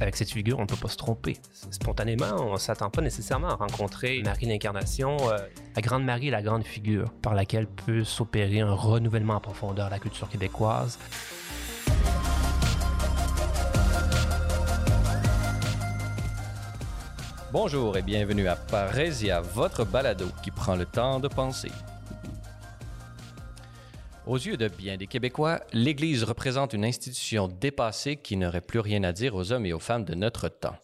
avec cette figure, on ne peut pas se tromper. Spontanément, on ne s'attend pas nécessairement à rencontrer Marie l'Incarnation. Euh, la Grande Marie est la grande figure par laquelle peut s'opérer un renouvellement en profondeur de la culture québécoise. Bonjour et bienvenue à Parésia, votre balado qui prend le temps de penser. Aux yeux de bien des Québécois, l'Église représente une institution dépassée qui n'aurait plus rien à dire aux hommes et aux femmes de notre temps.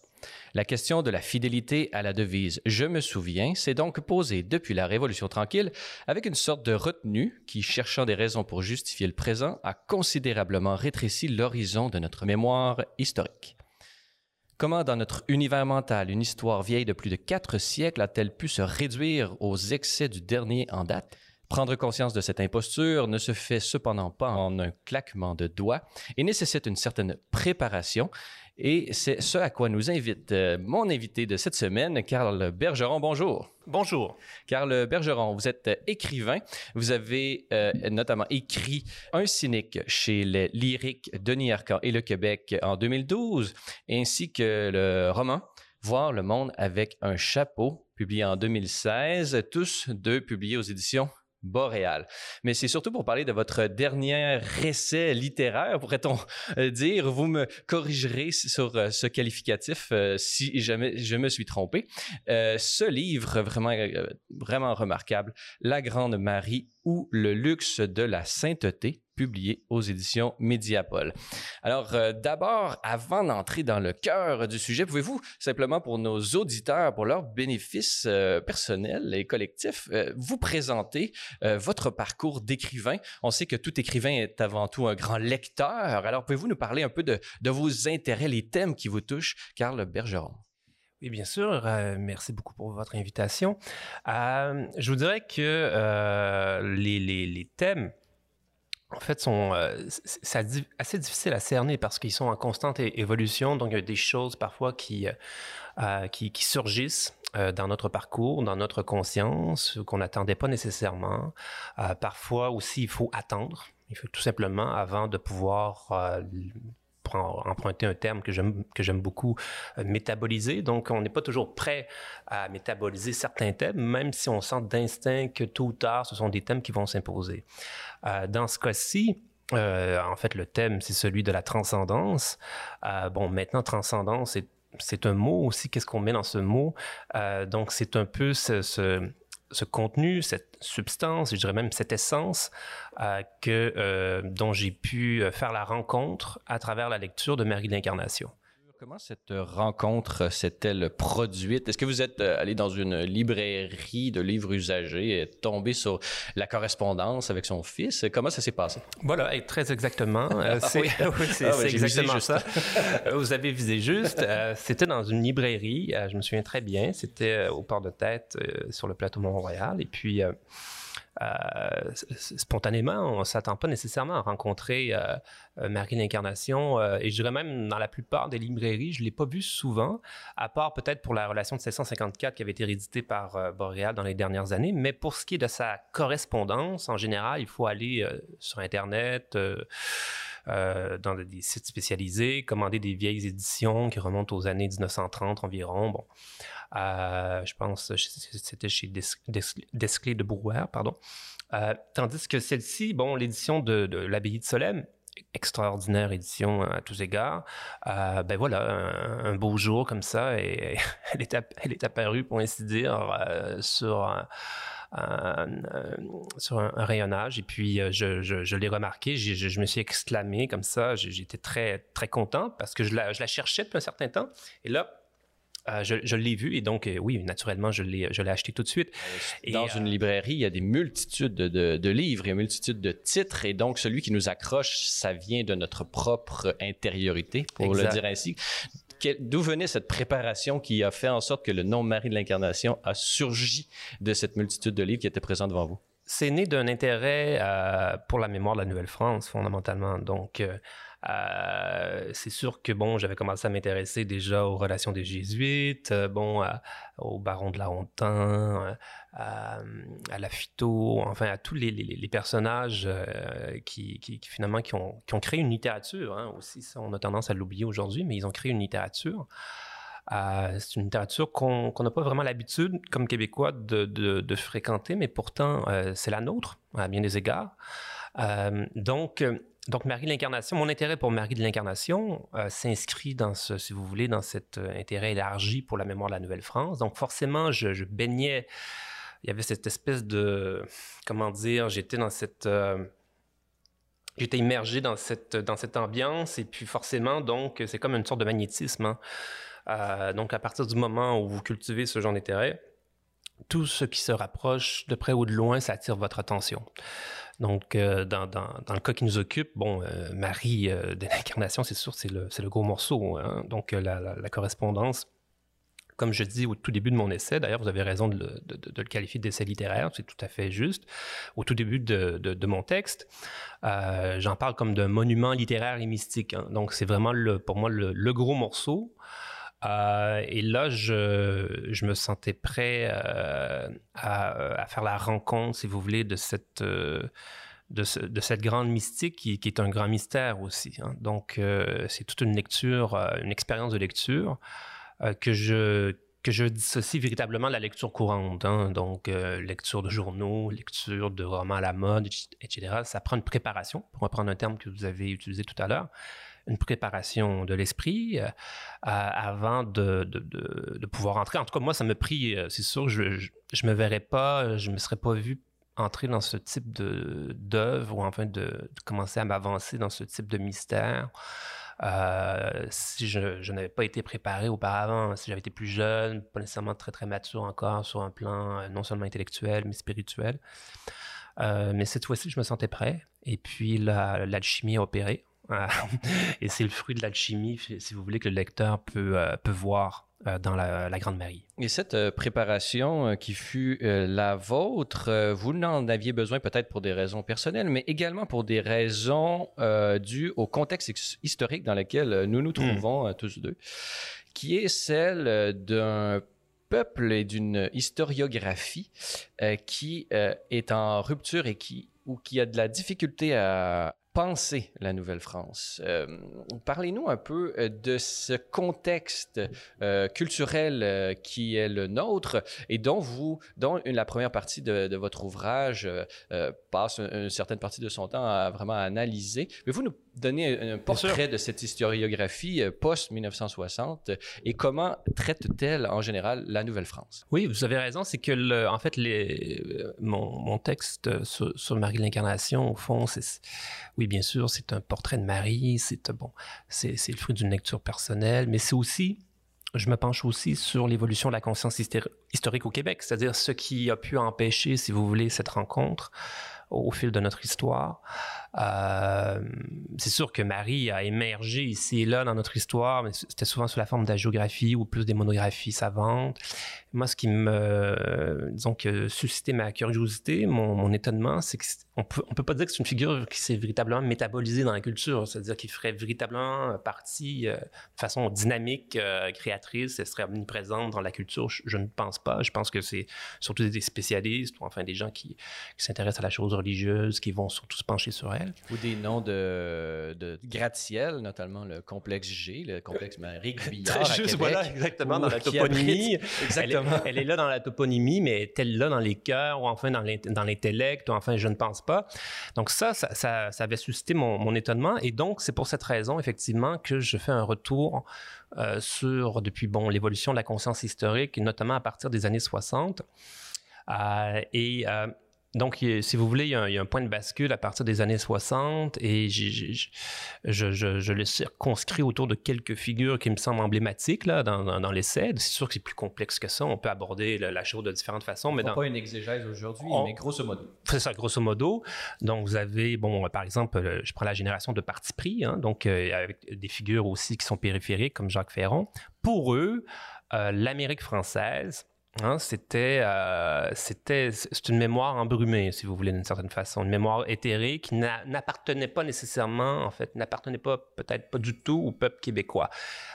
La question de la fidélité à la devise Je me souviens s'est donc posée depuis la Révolution tranquille avec une sorte de retenue qui, cherchant des raisons pour justifier le présent, a considérablement rétréci l'horizon de notre mémoire historique. Comment dans notre univers mental, une histoire vieille de plus de quatre siècles a-t-elle pu se réduire aux excès du dernier en date? Prendre conscience de cette imposture ne se fait cependant pas en un claquement de doigts et nécessite une certaine préparation. Et c'est ce à quoi nous invite euh, mon invité de cette semaine, Carl Bergeron. Bonjour. Bonjour. Carl Bergeron, vous êtes écrivain. Vous avez euh, notamment écrit Un cynique chez les lyriques Denis Arcan et le Québec en 2012, ainsi que le roman Voir le monde avec un chapeau, publié en 2016, tous deux publiés aux éditions boréal. Mais c'est surtout pour parler de votre dernier essai littéraire, pourrait-on euh, dire. Vous me corrigerez sur euh, ce qualificatif euh, si jamais je me suis trompé. ce livre vraiment vraiment remarquable, La Grande Marie ou le luxe de la sainteté, publié aux éditions Mediapol. Alors, euh, d'abord, avant d'entrer dans le cœur du sujet, pouvez-vous simplement pour nos auditeurs, pour leur bénéfice euh, personnel et collectif, euh, vous présenter votre parcours d'écrivain? On sait que tout écrivain est avant tout un grand lecteur. Alors, pouvez-vous nous parler un peu de, vos intérêts, les thèmes qui vous touchent, Carl Bergeron? Oui, bien sûr. merci beaucoup pour votre invitation. je vous dirais que les, thèmes en fait, sont euh, c'est assez difficile à cerner parce qu'ils sont en constante évolution. Donc, il y a des choses parfois qui, euh, euh, qui, qui, surgissent euh, dans notre parcours, dans notre conscience, qu'on n'attendait pas nécessairement. parfois aussi, il faut attendre. Il faut tout simplement, avant de pouvoir emprunter un terme que j'aime beaucoup, euh, métaboliser. Donc, on n'est pas toujours prêt à métaboliser certains thèmes, même si on sent d'instinct que tôt ou tard, ce sont des thèmes qui vont s'imposer. Euh, dans ce cas-ci, euh, en fait, le thème, c'est celui de la transcendance. bon, maintenant, transcendance, c'est un mot aussi. Qu'est-ce qu'on met dans ce mot? donc, c'est un peu ce contenu, cette substance, je dirais même cette essence euh, que, euh, dont j'ai pu euh, faire la rencontre à travers la lecture de Marie l'Incarnation. Comment cette rencontre s'est-elle produite? Est-ce que vous êtes euh, allé dans une librairie de livres usagés et tombé sur la correspondance avec son fils? Comment ça s'est passé? Voilà, très exactement. Euh, ah c'est ah exactement ça. vous avez visé juste. Euh, c'était dans une librairie, je me souviens très bien. C'était au port de tête sur le plateau Mont-Royal. Et puis... Euh, spontanément, on s'attend pas nécessairement à rencontrer euh, euh, Marie l'Incarnation. et je dirais même dans la plupart des librairies, je l'ai pas vu souvent, à part peut-être pour la relation de 754 qui avait été rééditée par Boréal dans les dernières années. Mais pour ce qui est de sa correspondance, en général, il faut aller sur Internet. dans des sites spécialisés, commander des vieilles éditions qui remontent aux années 1930 environ. Bon, euh, je pense c'était chez Desclés de Brouwer, pardon. Euh, tandis que celle-ci, bon, l'édition de, de l'abbaye de Solem, extraordinaire édition à tous égards. Euh, ben voilà, un, beau jour comme ça, elle est, apparue, pour ainsi dire, euh, sur un, rayonnage. Et puis, euh, je, l'ai remarqué, je, je, me suis exclamé comme ça. J'étais très, très content parce que je la, je la cherchais depuis un certain temps. Et là, euh, je, l'ai vu et donc, euh, oui, naturellement, je l'ai, je l'ai acheté tout de suite. Dans une librairie, il y a des multitudes de, de, livres, il y a une multitude de titres et donc celui qui nous accroche, ça vient de notre propre intériorité, pour le dire ainsi. D'où venait cette préparation qui a fait en sorte que le nom Marie de l'Incarnation a surgi de cette multitude de livres qui étaient présents devant vous? c'est né d'un intérêt euh, pour la mémoire de la Nouvelle-France, fondamentalement. Donc, euh, euh, c'est sûr que, bon, j'avais commencé à m'intéresser déjà aux relations des Jésuites, bon, au baron de la Hontan, à, la Phyto, enfin, à tous les, personnages qui, finalement, qui ont, créé une littérature, hein, aussi. On a tendance à l'oublier aujourd'hui, mais ils ont créé une littérature. Euh, c'est une littérature qu'on n'a pas vraiment l'habitude, comme Québécois, de, fréquenter, mais pourtant, euh, c'est la nôtre, à bien des égards. Euh, donc, donc, Marie de l'Incarnation, mon intérêt pour Marie de l'Incarnation s'inscrit dans ce, si vous voulez, dans cet intérêt élargi pour la mémoire de la Nouvelle-France. Donc, forcément, je, baignais, il y avait cette espèce de, comment dire, j'étais dans cette j'étais immergé dans cette, dans cette ambiance et puis forcément, donc, c'est comme une sorte de magnétisme. Hein. Euh, donc, à partir du moment où vous cultivez ce genre d'intérêt, tout ce qui se rapproche de près ou de loin, ça attire votre attention. Donc, euh, dans, le cas qui nous occupe, bon, euh, Marie de l'incarnation, c'est sûr, c'est le, gros morceau. Hein. Donc, la, correspondance, comme je dis au tout début de mon essai, d'ailleurs, vous avez raison de le, qualifier d'essai littéraire, c'est tout à fait juste. Au tout début de, mon texte, j'en parle comme d'un monument littéraire et mystique. Hein. Donc, c'est vraiment pour moi le, gros morceau. Euh, et là, je, me sentais prêt euh, à, faire la rencontre, si vous voulez, de cette, euh, grande mystique qui, est un grand mystère aussi. Hein. Donc, c'est toute une lecture, une expérience de lecture que je que dissocie véritablement de la lecture courante. Hein. Donc, lecture de journaux, lecture de romans à la mode, etc. Ça prend une préparation, pour reprendre un terme que vous avez utilisé tout à l'heure une préparation de l'esprit euh, avant de, de, pouvoir entrer. En tout cas, moi, ça me pris, euh, c'est sûr, je ne me verrais pas, je me serais pas vu entrer dans ce type d'œuvre ou enfin de, commencer à m'avancer dans ce type de mystère. Euh, si je, je n'avais pas été préparé auparavant, si j'avais été plus jeune, pas nécessairement très très mature encore sur un plan non seulement intellectuel mais spirituel. mais cette fois-ci, je me sentais prêt. Et puis l'alchimie a opéré. et c'est le fruit de l'alchimie, si vous voulez, que le lecteur peut, euh, peut voir euh, dans la, Grande Marie. Et cette euh, préparation qui fut la vôtre, vous n'en aviez besoin peut-être pour des raisons personnelles, mais également pour des raisons dues au contexte historique dans lequel nous nous hmm. trouvons tous deux, qui est celle d'un peuple et d'une historiographie qui est en rupture et qui ou qui a de la difficulté à, penser la Nouvelle-France. Euh, parlez-nous un peu euh, de ce contexte euh, culturel qui est le nôtre et dont vous, dont la première partie de, votre ouvrage passe une, certaine partie de son temps à vraiment analyser. Mais vous nous donner un, portrait de cette historiographie post-1960 et comment traite-t-elle en général la Nouvelle-France? Oui, vous avez raison. C'est que, en fait, les, mon, texte sur, sur Marie de l'Incarnation, au fond, c'est oui, bien sûr, c'est un portrait de Marie, c'est bon, c'est le fruit d'une lecture personnelle, mais c'est aussi, je me penche aussi sur l'évolution de la conscience historique au Québec, c'est-à-dire ce qui a pu empêcher, si vous voulez, cette rencontre au fil de notre histoire. Euh, c'est sûr que Marie a émergé ici et là dans notre histoire, mais c'était souvent sous la forme de la géographie ou plus des monographies savantes. Moi, ce qui me, disons suscitait ma curiosité, mon, étonnement, c'est qu'on peut, peut pas dire que c'est une figure qui s'est véritablement métabolisée dans la culture, c'est-à-dire qu'il ferait véritablement partie euh, de façon dynamique, euh, créatrice, elle serait omniprésente dans la culture. Je, ne pense pas. Je pense que c'est surtout des spécialistes ou enfin des gens qui, qui s'intéressent à la chose religieuse, qui vont surtout se pencher sur elle. Ou des noms de, de gratte-ciel, notamment le complexe G, le complexe Marie Guyard. Très juste, voilà, exactement, dans la toponymie. exactement. Elle est, là dans la toponymie, mais est-elle là dans les cœurs ou enfin dans l'intellect ou enfin, je ne pense pas. Donc ça, ça, ça, avait suscité mon, mon, étonnement et donc c'est pour cette raison, effectivement, que je fais un retour euh, sur, depuis, bon, l'évolution de la conscience historique, notamment à partir des années 60. Euh, et euh, donc, si vous voulez, il y, a un, point de bascule à partir des années 60 et je, je, le circonscris autour de quelques figures qui me semblent emblématiques là, dans, dans, l'essai. C'est sûr que c'est plus complexe que ça. On peut aborder la, chose de différentes façons. mais dans... pas une exégèse aujourd'hui, mais grosso modo. C'est ça, grosso modo. Donc, vous avez, bon, par exemple, euh, je prends la génération de parti pris, hein, donc euh, avec des figures aussi qui sont périphériques, comme Jacques Ferron. Pour eux, euh, l'Amérique française, Hein, c'était, euh, c'était, c'est une mémoire embrumée, si vous voulez, d'une certaine façon, une mémoire éthérée qui n'appartenait pas nécessairement, en fait, n'appartenait pas, peut-être pas du tout au peuple québécois,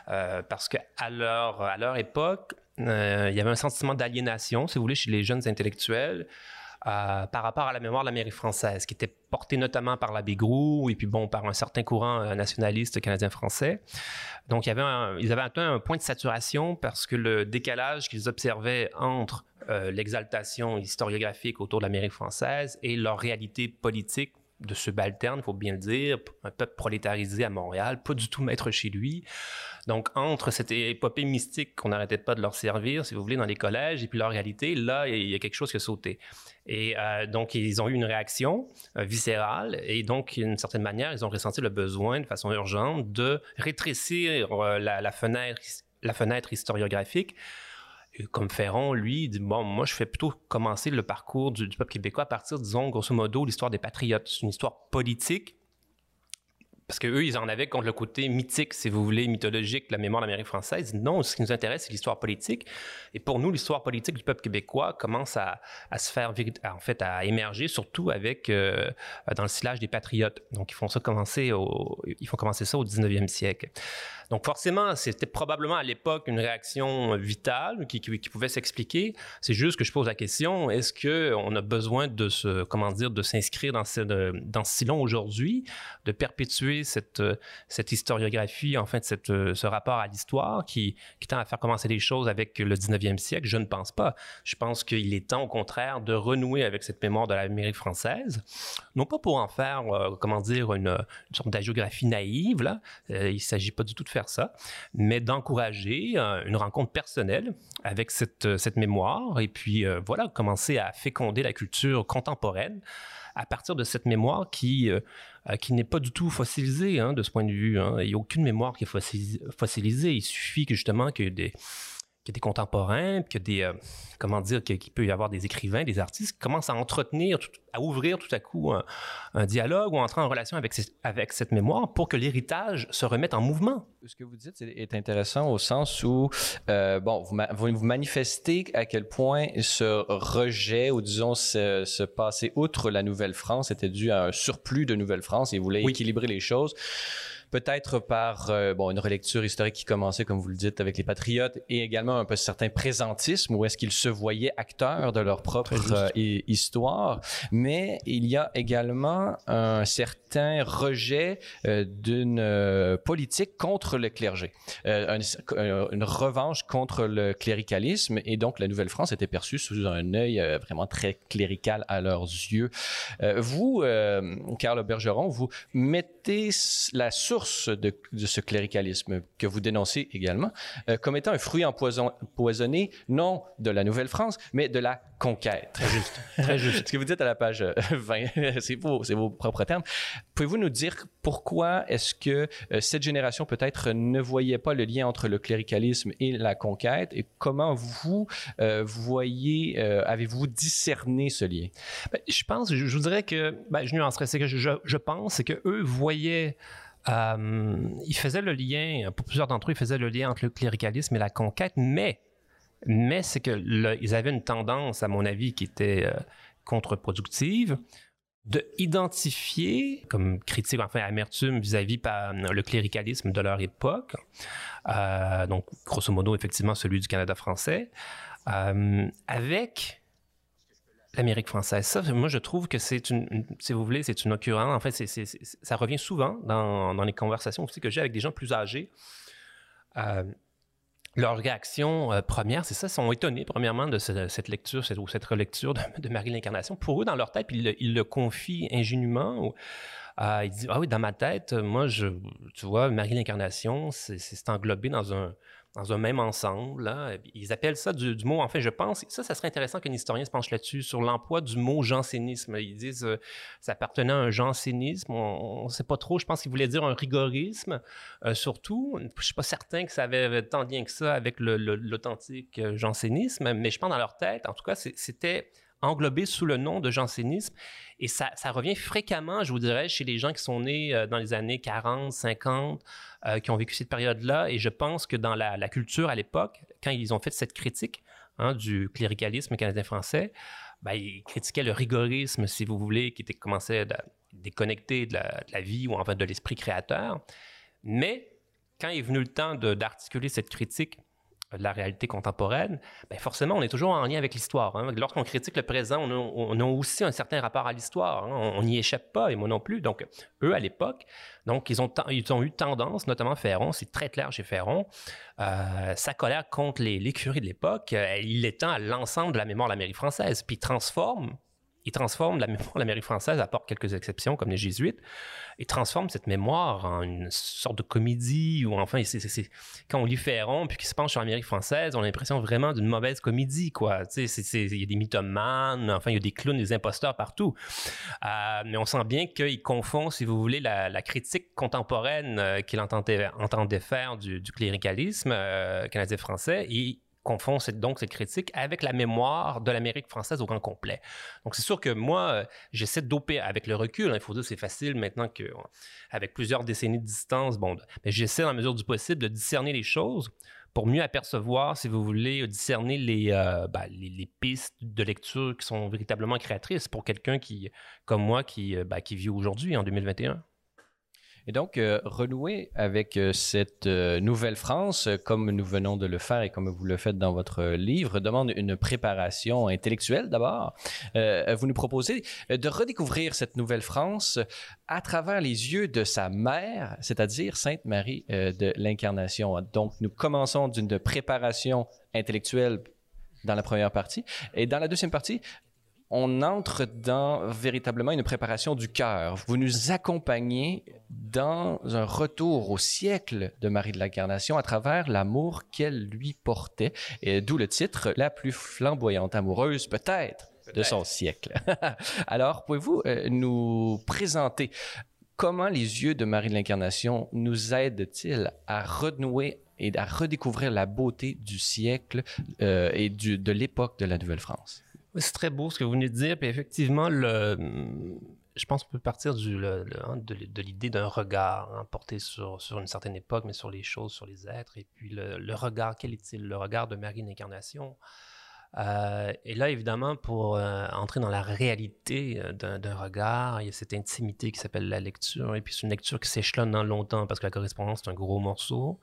euh, parce qu'à leur, à leur époque, euh, il y avait un sentiment d'aliénation, si vous voulez, chez les jeunes intellectuels. Euh, par rapport à la mémoire de l'Amérique française, qui était portée notamment par l'abbé Groux et puis bon, par un certain courant euh, nationaliste canadien-français. Donc, il y avait ils avaient atteint un point de saturation parce que le décalage qu'ils observaient entre euh, l'exaltation historiographique autour de l'Amérique française et leur réalité politique de subalterne, il faut bien le dire, un peuple prolétarisé à Montréal, pas du tout maître chez lui. Donc, entre cette épopée mystique qu'on n'arrêtait pas de leur servir, si vous voulez, dans les collèges, et puis leur réalité, là, il y a quelque chose qui a sauté. Et euh, donc, ils ont eu une réaction euh, viscérale, et donc, d'une certaine manière, ils ont ressenti le besoin, de façon urgente, de rétrécir euh, la, fenêtre, historiographique comme Ferron, lui, dit Bon, moi, je fais plutôt commencer le parcours du, du peuple québécois à partir, disons, grosso modo, l'histoire des patriotes. C'est une histoire politique parce qu'eux, ils en avaient contre le côté mythique, si vous voulez, mythologique la mémoire de l'Amérique française. Non, ce qui nous intéresse, c'est l'histoire politique. Et pour nous, l'histoire politique du peuple québécois commence à, se faire, en fait, à émerger, surtout avec, euh, dans le sillage des patriotes. Donc, ils font ça commencer ils font commencer ça au 19e siècle. Donc forcément, c'était probablement à l'époque une réaction vitale qui, pouvait s'expliquer. C'est juste que je pose la question est-ce que on a besoin de se, comment dire, de s'inscrire dans ce dans ce sillon aujourd'hui, de perpétuer cette cette historiographie, en fait, ce rapport à l'histoire qui, tend à faire commencer les choses avec le 19e siècle? Je ne pense pas. Je pense qu'il est temps, au contraire, de renouer avec cette mémoire de l'Amérique française, non pas pour en faire, euh, comment dire, une, sorte d'agiographie naïve. Là, euh, il s'agit pas du tout de ça, mais d'encourager euh, une rencontre personnelle avec cette, euh, cette mémoire et puis euh, voilà, commencer à féconder la culture contemporaine à partir de cette mémoire qui, qui n'est pas du tout fossilisée hein, de ce point de vue. Hein. Il n'y a aucune mémoire qui est fossilisée. Il suffit que justement que des qu'il y a des contemporains, qu'il y a des, euh, comment dire, qu'il peut y avoir des écrivains, des artistes qui commencent à entretenir, à ouvrir tout à coup un, dialogue ou entrer en relation avec, avec cette mémoire pour que l'héritage se remette en mouvement. Ce que vous dites est intéressant au sens où, euh, bon, vous, vous, manifestez à quel point ce rejet ou disons ce, ce passé outre la Nouvelle-France était dû à un surplus de Nouvelle-France et vous voulez équilibrer les choses peut-être par euh, bon, une relecture historique qui commençait, comme vous le dites, avec les Patriotes, et également un peu certain présentisme, où est-ce qu'ils se voyaient acteurs de leur propre euh, histoire. Mais il y a également un certain rejet euh, d'une politique contre le clergé, une, revanche contre le cléricalisme, et donc la Nouvelle-France était perçue sous un œil vraiment très clérical à leurs yeux. vous, Carl Bergeron, vous mettez la source de, ce cléricalisme que vous dénoncez également euh, comme étant un fruit empoisonné, non de la Nouvelle-France, mais de la conquête. Très juste. Très juste. ce que vous dites à la page 20, euh, c'est vos, vos propres termes. Pouvez-vous nous dire pourquoi est-ce que euh, cette génération peut-être ne voyait pas le lien entre le cléricalisme et la conquête? Et comment vous voyez, avez-vous discerné ce lien? Ben, je pense, je, vous dirais que, ben, je nuancerais, c'est que je, je pense que eux voyaient euh, il faisait le lien, pour plusieurs d'entre eux, il faisait le lien entre le cléricalisme et la conquête, mais, mais c'est qu'ils avaient une tendance, à mon avis, qui était euh, contre-productive, de identifier comme critique, enfin amertume vis-à-vis par le cléricalisme de leur époque, euh, donc grosso modo effectivement celui du Canada français, avec l'Amérique française. Ça, moi, je trouve que c'est une, si vous voulez, c'est une occurrence. En fait, c'est, ça revient souvent dans, dans, les conversations aussi que j'ai avec des gens plus âgés. Euh, leur réaction euh, première, c'est ça, sont étonnés, premièrement, de cette lecture ou cette relecture de, Marie l'Incarnation. Pour eux, dans leur tête, ils, le confient ingénument. Euh, ils disent Ah oui, dans ma tête, moi, tu vois, Marie l'Incarnation, c'est englobé dans un, dans un même ensemble. Ils appellent ça du, mot, en fait, je pense, ça, ça serait intéressant qu'un historien se penche là-dessus, sur l'emploi du mot jansénisme. Ils disent euh, ça appartenait à un jansénisme, on ne sait pas trop, je pense qu'ils voulaient dire un rigorisme, euh, surtout. Je ne suis pas certain que ça avait tant de lien que ça avec l'authentique euh, jansénisme, mais je pense dans leur tête, en tout cas, c'était englobé sous le nom de jansénisme. Et ça, revient fréquemment, je vous dirais, chez les gens qui sont nés dans les années 40, 50, euh, qui ont vécu cette période-là. Et je pense que dans la, culture à l'époque, quand ils ont fait cette critique hein, du cléricalisme canadien-français. Ben, il critiquait le rigorisme, si vous voulez, qui commençait à déconnecter de la, de la vie ou en fait de l'esprit créateur. Mais quand est venu le temps d'articuler cette critique de la réalité contemporaine, ben forcément, on est toujours en lien avec l'histoire. Hein. Lorsqu'on critique le présent, on a, aussi un certain rapport à l'histoire. Hein. On n'y échappe pas, et moi non plus. Donc, eux, à l'époque, donc, ils ont, eu tendance, notamment Ferron, c'est très clair chez Ferron, euh, sa colère contre les, de l'époque, euh, il l'étend à l'ensemble de la mémoire de l'Amérique française, puis transforme il transforme la mémoire de l'Amérique française, à part quelques exceptions comme les jésuites, il transforme cette mémoire en une sorte de comédie, ou enfin, quand on lit Ferron, puis qu'il se penche sur l'Amérique française, on a l'impression vraiment d'une mauvaise comédie, quoi. Il y a des mythomanes, enfin, il y a des clowns, des imposteurs partout. Euh, mais on sent bien qu'il confond, si vous voulez, la, critique contemporaine euh, qu'il entendait, faire du, cléricalisme euh, canadien-français confond donc cette critique avec la mémoire de l'Amérique française au grand complet. Donc c'est sûr que moi, euh, j'essaie d'opérer avec le recul. Hein, il faut dire c'est facile maintenant que avec plusieurs décennies de distance, bon, mais j'essaie dans la mesure du possible de discerner les choses pour mieux apercevoir, si vous voulez, discerner les, euh, ben, les, pistes de lecture qui sont véritablement créatrices pour quelqu'un qui, comme moi, qui, euh, ben, qui vit aujourd'hui en 2021. Et donc, euh, renouer avec euh, cette euh, nouvelle France, comme nous venons de le faire et comme vous le faites dans votre livre, demande une préparation intellectuelle d'abord. vous nous proposez de redécouvrir cette nouvelle France à travers les yeux de sa mère, c'est-à-dire Sainte Marie de l'Incarnation. Donc, nous commençons d'une préparation intellectuelle dans la première partie. Et dans la deuxième partie, on entre dans véritablement une préparation du cœur. Vous nous accompagnez dans un retour au siècle de Marie de l'Incarnation à travers l'amour qu'elle lui portait, et d'où le titre La plus flamboyante amoureuse peut-être de son siècle. Alors, pouvez-vous euh, nous présenter comment les yeux de Marie de l'Incarnation nous aident-ils à renouer et à redécouvrir la beauté du siècle euh, et de l'époque de la Nouvelle-France? C'est très beau ce que vous venez de dire. Puis effectivement, je pense qu'on peut partir hein, de, l'idée d'un regard hein, porté sur, sur, une certaine époque, mais sur les choses, sur les êtres. Et puis le, regard, quel est-il? Le regard de Marie d'Incarnation. Euh, et là, évidemment, pour euh, entrer dans la réalité euh, d'un regard, il y a cette intimité qui s'appelle la lecture. Et puis c'est une lecture qui s'échelonne dans longtemps parce que la correspondance, c'est un gros morceau.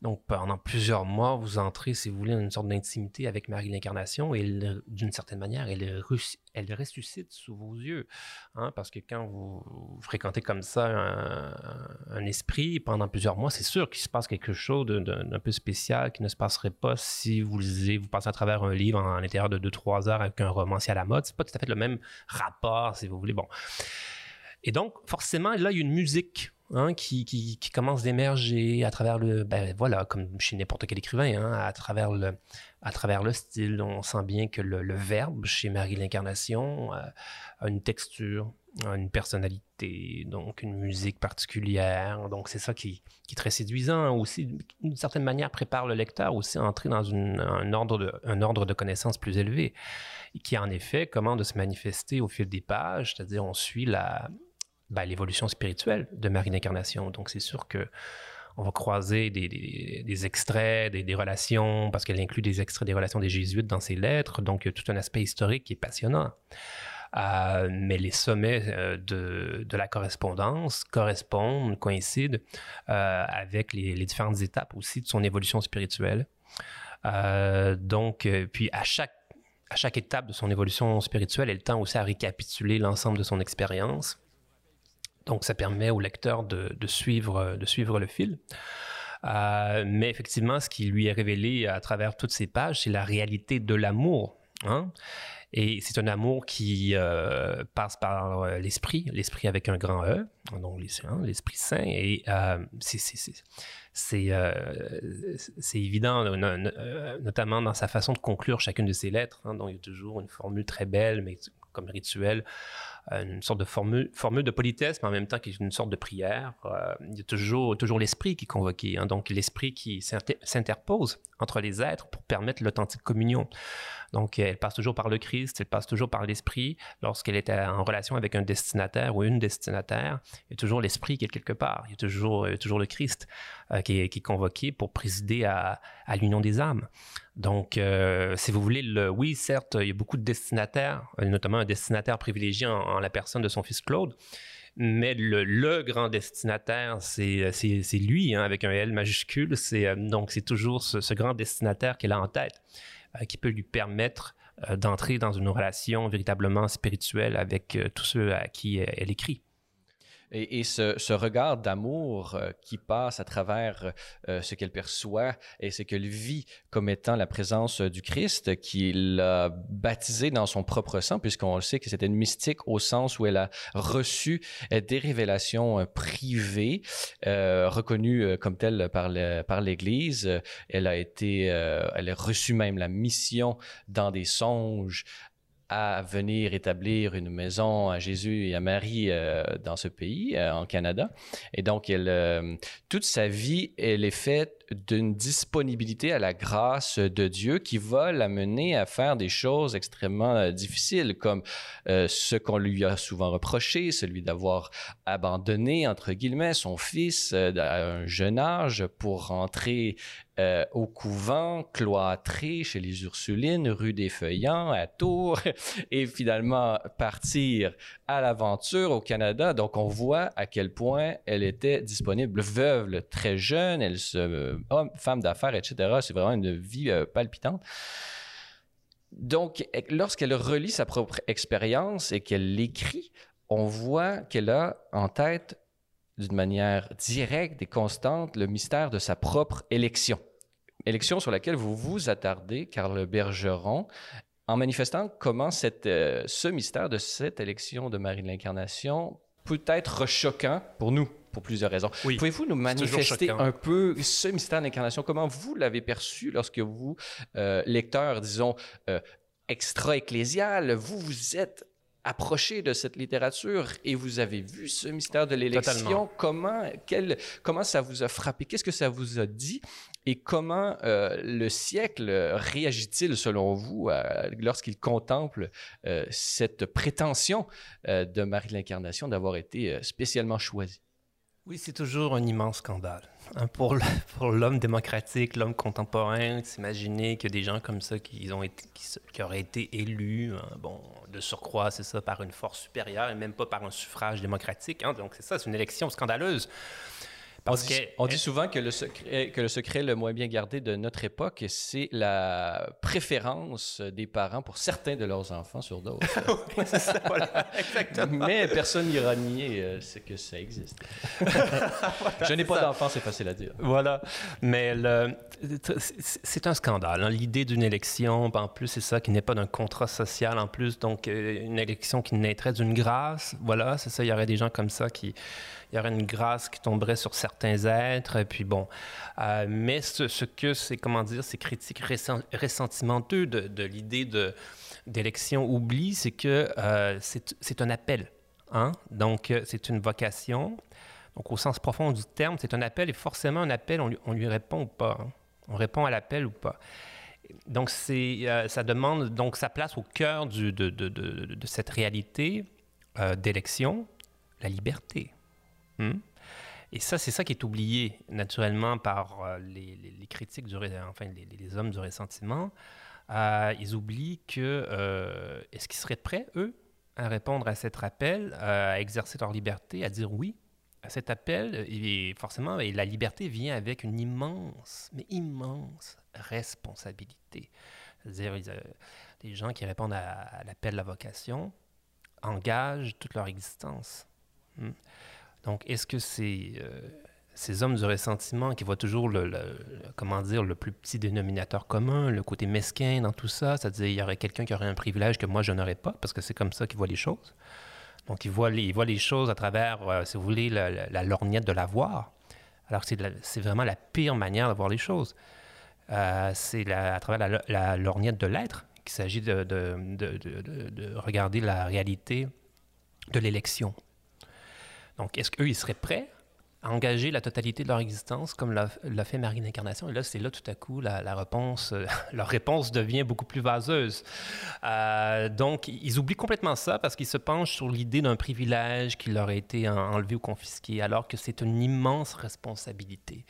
Donc, pendant plusieurs mois, vous entrez, si vous voulez, dans une sorte d'intimité avec Marie l'Incarnation et d'une certaine manière, elle, ressuscite sous vos yeux. Hein, parce que quand vous, fréquentez comme ça un, esprit pendant plusieurs mois, c'est sûr qu'il se passe quelque chose d'un peu spécial qui ne se passerait pas si vous vous passez à travers un livre en, l'intérieur de 2-3 heures avec un romancier à la mode. C'est pas tout à fait le même rapport, si vous voulez. Bon. Et donc, forcément, là, il y a une musique Hein, qui, commence d'émerger à travers le, ben voilà, comme chez n'importe quel écrivain, hein, à travers le, à travers le style. On sent bien que le, verbe chez Marie l'Incarnation euh, a une texture, une personnalité, donc une musique particulière. Donc c'est ça qui, qui, est très séduisant aussi, d'une certaine manière prépare le lecteur aussi à entrer dans une, un, ordre de, un ordre de connaissance plus élevé, qui en effet commande de se manifester au fil des pages, c'est-à-dire on suit la ben, l'évolution spirituelle de Marie d'Incarnation. Donc, c'est sûr que on va croiser des, des, extraits, des, relations, parce qu'elle inclut des extraits des relations des jésuites dans ses lettres. Donc, il y a tout un aspect historique qui est passionnant. Euh, mais les sommets euh, de, de, la correspondance correspondent, coïncident euh, avec les, les, différentes étapes aussi de son évolution spirituelle. donc, puis à chaque à chaque étape de son évolution spirituelle, elle tend aussi à récapituler l'ensemble de son expérience donc, ça permet au lecteur de, suivre, de suivre le fil. Euh, mais effectivement, ce qui lui est révélé à travers toutes ces pages, c'est la réalité de l'amour. Hein. Et c'est un amour qui euh, passe par euh, l'esprit, l'esprit avec un grand E, donc l'esprit saint. Et c'est évident, notamment dans sa façon de conclure chacune de ses lettres. Hein. donc il y a toujours une formule très belle, mais comme rituel. Une sorte de formule, de politesse, mais en même temps qui est une sorte de prière. il y a toujours, toujours l'esprit qui est convoqué, hein. donc l'esprit qui s'interpose entre les êtres pour permettre l'authentique communion. Donc, elle passe toujours par le Christ, elle passe toujours par l'Esprit. Lorsqu'elle est en relation avec un destinataire ou une destinataire, il y a toujours l'Esprit qui est quelque part. Il y a toujours, toujours le Christ euh, qui, est, convoqué pour présider à, l'union des âmes. Donc, euh, si vous voulez, le, oui, certes, il y a beaucoup de destinataires, euh, notamment un destinataire privilégié en, la personne de son fils Claude. Mais le, grand destinataire, c'est lui, hein, avec un L majuscule. donc, c'est toujours ce, grand destinataire qu'elle a en tête. Euh, qui peut lui permettre euh, d'entrer dans une relation véritablement spirituelle avec euh, tous ceux à qui elle écrit. Et, ce, regard d'amour euh, qui passe à travers euh, ce qu'elle perçoit et ce qu'elle vit comme étant la présence du Christ, qui l'a baptisé dans son propre sang, puisqu'on le sait que c'était une mystique au sens où elle a reçu euh, des révélations privées, reconnues comme telles par l'Église. Elle a été, elle a reçu même la mission dans des songes à venir établir une maison à Jésus et à Marie euh, dans ce pays, euh, en Canada. Et donc, elle, euh, toute sa vie, elle est faite d'une disponibilité à la grâce de Dieu qui va l'amener à faire des choses extrêmement difficiles, comme ce qu'on lui a souvent reproché, celui d'avoir abandonné, entre guillemets, son fils à un jeune âge pour rentrer euh, au couvent, cloîtré chez les Ursulines, rue des Feuillants, à Tours, et finalement partir à l'aventure au Canada. Donc, on voit à quel point elle était disponible, veuve, très jeune, elle se, homme, femme d'affaires, etc. C'est vraiment une vie euh, palpitante. Donc, lorsqu'elle relit sa propre expérience et qu'elle l'écrit, on voit qu'elle a en tête d'une manière directe et constante le mystère de sa propre élection élection sur laquelle vous vous attardez, Carl Bergeron, en manifestant comment euh, ce mystère de cette élection de Marie de l'Incarnation peut être choquant pour nous, pour plusieurs raisons. Pouvez-vous nous manifester un peu ce mystère de l'incarnation, comment vous l'avez perçu lorsque vous, euh, lecteur, disons, euh, extra-ecclésial, vous vous êtes approché de cette littérature et vous avez vu ce mystère de l'élection? Comment, quel, comment ça vous a frappé? Qu'est-ce que ça vous a dit? Et comment euh, le siècle réagit-il, selon vous, lorsqu'il contemple euh, cette prétention de Marie de l'Incarnation d'avoir été spécialement choisie? Oui, c'est toujours un immense scandale. Hein, pour l'homme démocratique, l'homme contemporain, s'imaginer que des gens comme ça qui, qui, auraient été élus, hein, bon, de surcroît, c'est ça, par une force supérieure et même pas par un suffrage démocratique. Hein, donc c'est ça, c'est une élection scandaleuse on, dit, souvent que le, secret, que le secret le moins bien gardé de notre époque, c'est la préférence des parents pour certains de leurs enfants sur d'autres. oui, voilà, exactement. Mais personne n'ira nier euh, que ça existe. Je n'ai pas d'enfant, c'est facile à dire. Voilà. Mais c'est un scandale. Hein. L'idée d'une élection, en plus, c'est ça, qui n'est pas d'un contrat social en plus, donc euh, une élection qui naîtrait d'une grâce. Voilà, c'est ça. Il y aurait des gens comme ça qui il y aurait une grâce qui tomberait sur certains êtres. Puis bon, euh, mais ce, que c'est, comment dire, ces critiques ressentimenteux de, l'idée de, d'élection oublie, c'est que euh, c'est, un appel. Hein? Donc, euh, c'est une vocation. Donc, au sens profond du terme, c'est un appel et forcément, un appel, on lui, répond ou pas. Hein? On répond à l'appel ou pas. Donc, ça demande donc sa place au cœur de, cette réalité d'élection, la liberté. Hmm? Et ça, c'est ça qui est oublié naturellement par euh, les, critiques, du, enfin les, hommes du ressentiment. Euh, ils oublient que euh, est-ce qu'ils seraient prêts, eux, à répondre à cet appel, à exercer leur liberté, à dire oui à cet appel? Et forcément, la liberté vient avec une immense, mais immense responsabilité. C'est-à-dire, les gens qui répondent à, l'appel de la vocation engagent toute leur existence. Hmm? Donc, est-ce que c'est euh, ces hommes du ressentiment qui voient toujours le, comment dire, le plus petit dénominateur commun, le côté mesquin dans tout ça, c'est-à-dire il y aurait quelqu'un qui aurait un privilège que moi je n'aurais pas, parce que c'est comme ça qu'ils voient les choses. Donc, ils voient les, les choses à travers, euh, si vous voulez, la, lorgnette de l'avoir. Alors que c'est vraiment la pire manière de voir les choses. Euh, c'est à travers la, lorgnette de l'être qu'il s'agit de, regarder la réalité de l'élection. Donc, est-ce qu'eux, ils seraient prêts à engager la totalité de leur existence comme l'a fait Marie d'Incarnation? Et là, c'est là tout à coup la, réponse, euh, leur réponse devient beaucoup plus vaseuse. Euh, donc, ils oublient complètement ça parce qu'ils se penchent sur l'idée d'un privilège qui leur a été enlevé ou confisqué, alors que c'est une immense responsabilité.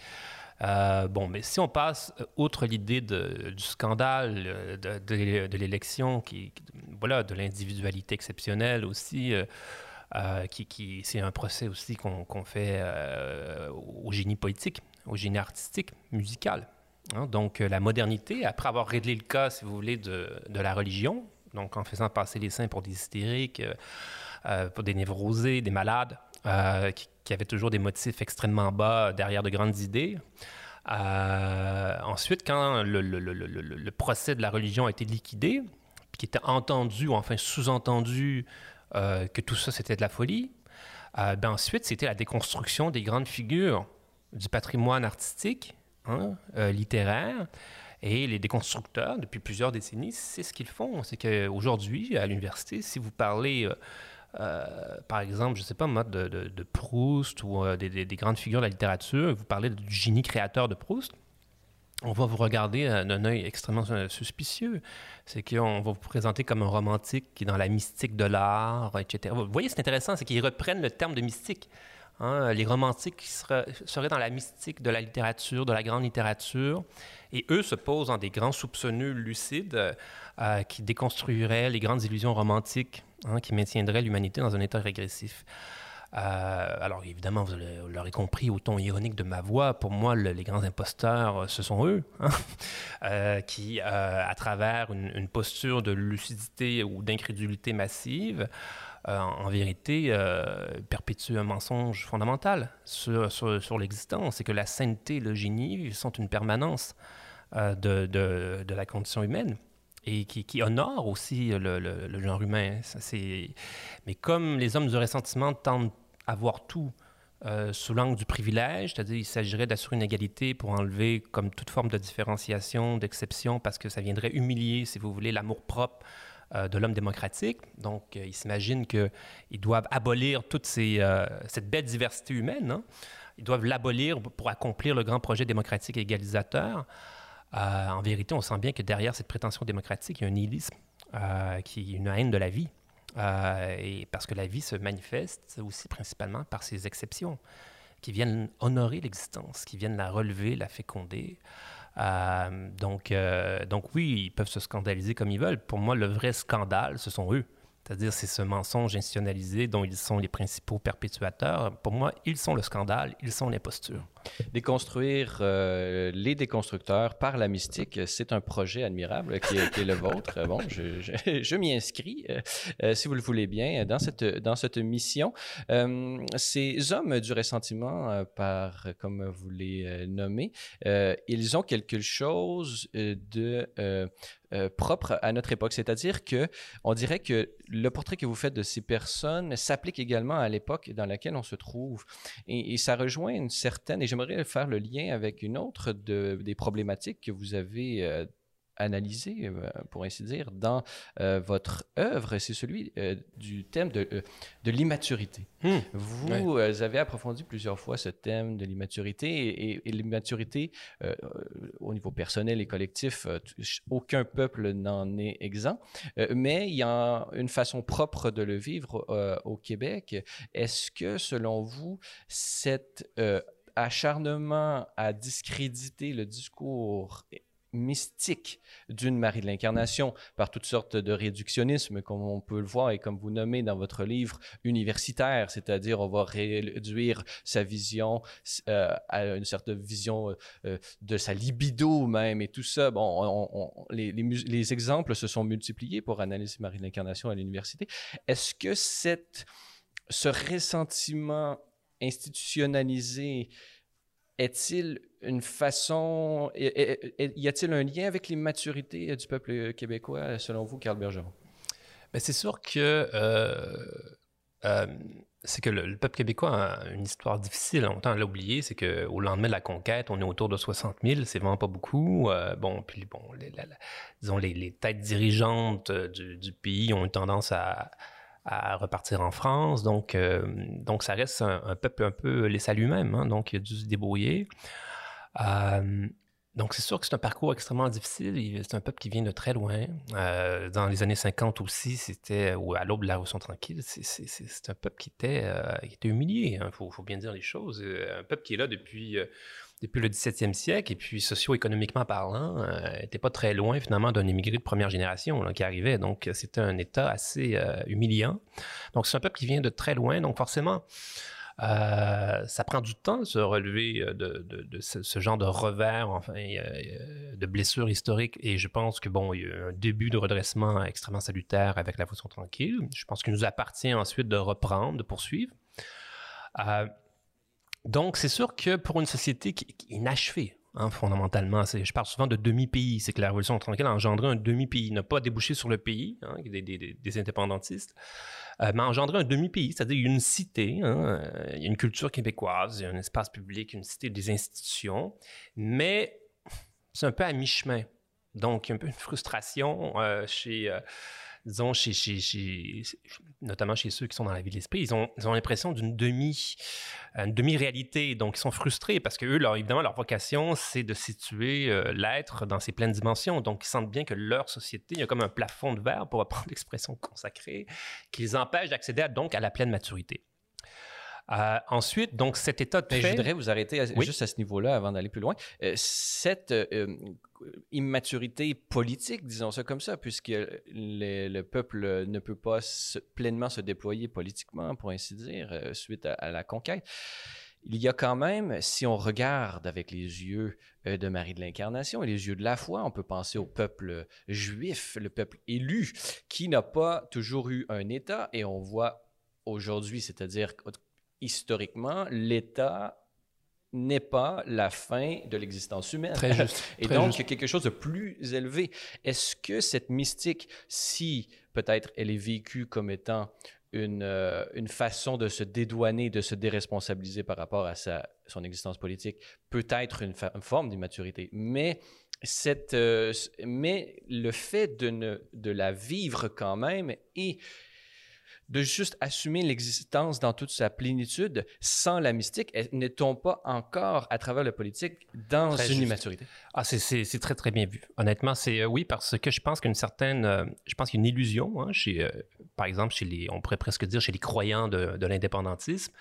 Euh, bon, mais si on passe outre l'idée du scandale de, l'élection, qui, voilà, de l'individualité exceptionnelle aussi, qui, c'est un procès aussi qu'on fait euh, au génie politique, au génie artistique, musical. Hein. Donc, euh, la modernité, après avoir réglé le cas, si vous voulez, de, la religion, donc en faisant passer les saints pour des hystériques, pour des névrosés, des malades, qui, avaient toujours des motifs extrêmement bas derrière de grandes idées. ensuite, quand le, le, procès de la religion a été liquidé, qui était entendu, ou enfin sous-entendu euh, que tout ça c'était de la folie. Euh, ben ensuite, c'était la déconstruction des grandes figures du patrimoine artistique, hein, euh, littéraire. Et les déconstructeurs, depuis plusieurs décennies, c'est ce qu'ils font. C'est qu'aujourd'hui, à l'université, si vous parlez, par exemple, je ne sais pas de, de, Proust ou des, des, grandes figures de la littérature, vous parlez du génie créateur de Proust, on va vous regarder d'un œil extrêmement suspicieux. C'est qu'on va vous présenter comme un romantique qui est dans la mystique de l'art, etc. Vous voyez, c'est intéressant, c'est qu'ils reprennent le terme de mystique. Hein. Les romantiques seraient, seraient, dans la mystique de la littérature, de la grande littérature, et eux se posent en des grands soupçonneux lucides euh, qui déconstruiraient les grandes illusions romantiques, hein, qui maintiendraient l'humanité dans un état régressif. Euh, alors évidemment, vous l'aurez compris au ton ironique de ma voix, pour moi, les grands imposteurs, euh, ce sont eux, hein, euh, qui, à travers une, posture de lucidité ou d'incrédulité massive, en vérité, perpétuent un mensonge fondamental sur, l'existence, et que la sainteté et le génie sont une permanence de, la condition humaine et qui, honore aussi le, genre humain. Mais comme les hommes du ressentiment tentent à voir tout euh, sous l'angle du privilège, c'est-à-dire il s'agirait d'assurer une égalité pour enlever comme toute forme de différenciation, d'exception, parce que ça viendrait humilier, si vous voulez, l'amour-propre euh, de l'homme démocratique. Donc, euh, ils s'imaginent qu'ils doivent abolir toute ces, cette belle diversité humaine. Hein. Ils doivent l'abolir pour accomplir le grand projet démocratique égalisateur. Euh, en vérité, on sent bien que derrière cette prétention démocratique, il y a un nihilisme, euh, qui une haine de la vie. Euh, et parce que la vie se manifeste aussi principalement par ses exceptions, qui viennent honorer l'existence, qui viennent la relever, la féconder. donc, donc oui, ils peuvent se scandaliser comme ils veulent. Pour moi, le vrai scandale, ce sont eux. C'est-à-dire, c'est ce mensonge institutionnalisé dont ils sont les principaux perpétuateurs. Pour moi, ils sont le scandale, ils sont l'imposture. Déconstruire euh, les déconstructeurs par la mystique, c'est un projet admirable qui est, le vôtre. Bon, je, je, m'y inscris, euh, euh, si vous le voulez bien, dans cette, dans cette mission. ces hommes du ressentiment, par, comme vous les nommez, ils ont quelque chose de propre à notre époque. C'est-à-dire que on dirait que le portrait que vous faites de ces personnes s'applique également à l'époque dans laquelle on se trouve. Et, et ça rejoint une certaine, et j'aimerais faire le lien avec une autre de, des problématiques que vous avez euh, analysées, euh, pour ainsi dire, dans euh, votre œuvre, c'est celui du thème de, de l'immaturité. Hmm. Vous avez approfondi plusieurs fois ce thème de l'immaturité et, l'immaturité au niveau personnel et collectif, aucun peuple n'en est exempt, mais il y a une façon propre de le vivre au Québec. Est-ce que, selon vous, cette acharnement à discréditer le discours mystique d'une Marie de l'Incarnation par toutes sortes de réductionnismes, comme on peut le voir et comme vous nommez dans votre livre universitaire, c'est-à-dire on va réduire sa vision euh, à une certaine vision euh, de sa libido même et tout ça. Bon, les, les, exemples se sont multipliés pour analyser Marie de l'Incarnation à l'université. Est-ce que ce ressentiment institutionnalisé est-il une façon, y a-t-il un lien avec les maturités du peuple québécois, selon vous, Carl Bergeron? Ben, c'est sûr que euh, euh, c'est que le, peuple québécois a une histoire difficile, longtemps à l'oublier, c'est qu'au lendemain de la conquête, on est autour de 60 000, c'est vraiment pas beaucoup. Euh, bon, puis bon, disons, les, têtes dirigeantes du, pays ont une tendance à repartir en France. Donc, euh, donc ça reste un, peuple un peu laissé à lui-même. Hein. donc, il a dû se débrouiller. Euh, donc, c'est sûr que c'est un parcours extrêmement difficile. C'est un peuple qui vient de très loin. Euh, dans les années 50 aussi, c'était, ou à l'aube de la Révolution tranquille, c'est un peuple qui était, humilié. Il hein. faut, bien dire les choses. Un peuple qui est là depuis depuis le 17e siècle, et puis socio-économiquement parlant, n'était euh, pas très loin finalement d'un immigré de première génération qui arrivait. Donc, euh, c'était un État assez euh, humiliant. Donc, c'est un peuple qui vient de très loin. Donc, forcément, ça prend du temps de se relever de, ce, genre de revers, enfin, de blessures historiques. Et je pense que, bon, il y a eu un début de redressement extrêmement salutaire avec la façon tranquille. Je pense qu'il nous appartient ensuite de reprendre, de poursuivre. Donc, c'est sûr que pour une société qui, est inachevée, hein, fondamentalement, je parle souvent de demi-pays, c'est que la Révolution tranquille a engendré un demi-pays, n'a pas débouché sur le pays, hein, des, indépendantistes, euh, mais a engendré un demi-pays, c'est-à-dire une cité, hein, euh, une culture québécoise, un espace public, une cité des institutions, mais c'est un peu à mi-chemin. Donc, il y a un peu une frustration euh, chez disons, notamment chez ceux qui sont dans la vie de l'esprit, ils ont, l'impression d'une demi, demi-réalité. Donc, ils sont frustrés parce que eux, leur, évidemment, leur vocation, c'est de situer euh, l'être dans ses pleines dimensions. Donc, ils sentent bien que leur société, il y a comme un plafond de verre, pour reprendre l'expression consacrée, qui les empêche d'accéder donc à la pleine maturité. Euh, ensuite, donc cet état de fait... je voudrais vous arrêter juste à ce niveau-là avant d'aller plus loin. Euh, cette euh, immaturité politique, disons ça comme ça, puisque le peuple ne peut pas pleinement se déployer politiquement, pour ainsi dire, suite à, la conquête. Il y a quand même, si on regarde avec les yeux de Marie de l'Incarnation et les yeux de la foi, on peut penser au peuple juif, le peuple élu, qui n'a pas toujours eu un État, et on voit aujourd'hui, c'est-à-dire historiquement, l'État n'est pas la fin de l'existence humaine. Très juste. Et donc, il y a quelque chose de plus élevé. Est-ce que cette mystique, si peut-être elle est vécue comme étant une, euh, une façon de se dédouaner, de se déresponsabiliser par rapport à sa, son existence politique, peut être une, forme d'immaturité, mais cette, euh, mais le fait de, ne, de la vivre quand même et de juste assumer l'existence dans toute sa plénitude sans la mystique, n'est-on pas encore, à travers la politique, dans une immaturité? Ah, c'est très, très bien vu. Honnêtement, c'est euh, oui, parce que je pense qu'une certaine, euh, je pense qu'il y a une illusion, hein, chez, euh, par exemple, chez les, on pourrait presque dire chez les croyants de, de l'indépendantisme,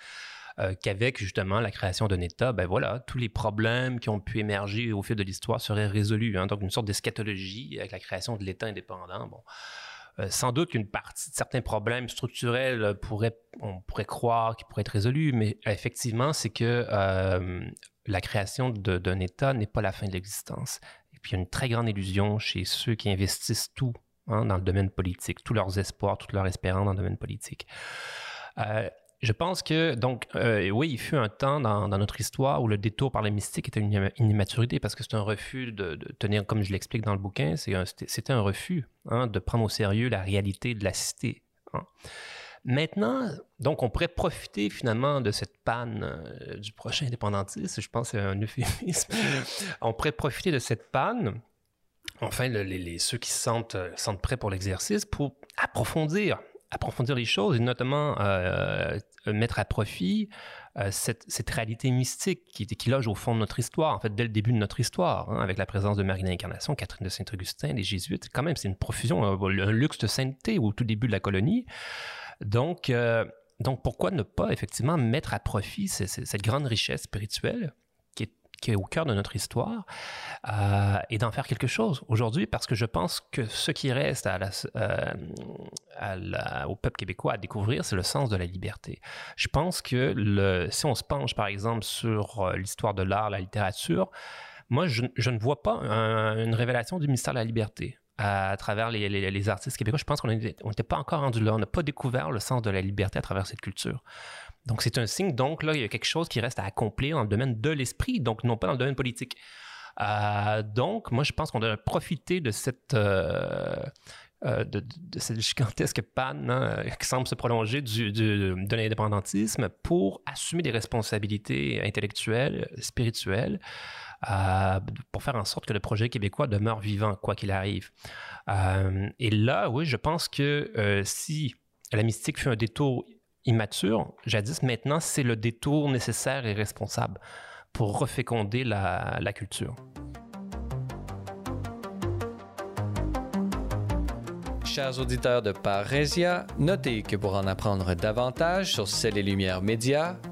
qu'avec justement la création d'un État, ben voilà, tous les problèmes qui ont pu émerger au fil de l'histoire seraient résolus. Hein, donc, une sorte d'eschatologie avec la création de l'État indépendant. Bon. Euh, sans doute qu'une partie de certains problèmes structurels euh, pourrait, on pourrait croire qu'ils pourraient être résolus, mais effectivement, c'est que euh, la création d'un État n'est pas la fin de l'existence. Et puis, il y a une très grande illusion chez ceux qui investissent tout hein, dans le domaine politique, tous leurs espoirs, toute leur espérance dans le domaine politique. Je pense que, donc, euh, oui, il fut un temps dans, notre histoire où le détour par les mystiques était une, immaturité parce que c'est un refus de, tenir, comme je l'explique dans le bouquin, c'était un refus hein, de prendre au sérieux la réalité de la cité. Hein. Maintenant, donc, on pourrait profiter finalement de cette panne euh, du prochain indépendantisme, je pense que c'est un euphémisme. on pourrait profiter de cette panne, enfin, les, ceux qui se sentent, euh, sentent prêts pour l'exercice, pour approfondir approfondir les choses et notamment euh, mettre à profit euh, cette, réalité mystique qui, qui, loge au fond de notre histoire, en fait, dès le début de notre histoire, hein, avec la présence de Marie l'Incarnation, Catherine de Saint-Augustin, les Jésuites. Quand même, c'est une profusion, un, luxe de sainteté au tout début de la colonie. Donc, euh, donc pourquoi ne pas effectivement mettre à profit cette grande richesse spirituelle qui est au cœur de notre histoire, euh, et d'en faire quelque chose aujourd'hui, parce que je pense que ce qui reste euh, au peuple québécois à découvrir, c'est le sens de la liberté. Je pense que si on se penche, par exemple, sur euh, l'histoire de l'art, la littérature, moi, je, ne vois pas une révélation du mystère de la liberté à, travers les, artistes québécois. Je pense qu'on n'était pas encore rendu là. On n'a pas découvert le sens de la liberté à travers cette culture. Donc, c'est un signe, donc, là, il y a quelque chose qui reste à accomplir dans le domaine de l'esprit, donc non pas dans le domaine politique. Euh, donc, moi, je pense qu'on doit profiter de cette, euh, euh, de, cette gigantesque panne hein, qui semble se prolonger du, de l'indépendantisme pour assumer des responsabilités intellectuelles, spirituelles, pour faire en sorte que le projet québécois demeure vivant, quoi qu'il arrive. et là, oui, je pense que si la mystique fut un détour immature, jadis, maintenant, c'est le détour nécessaire et responsable pour reféconder la, culture. Chers auditeurs de Parésia, notez que pour en apprendre davantage sur Celles et Lumières Médias,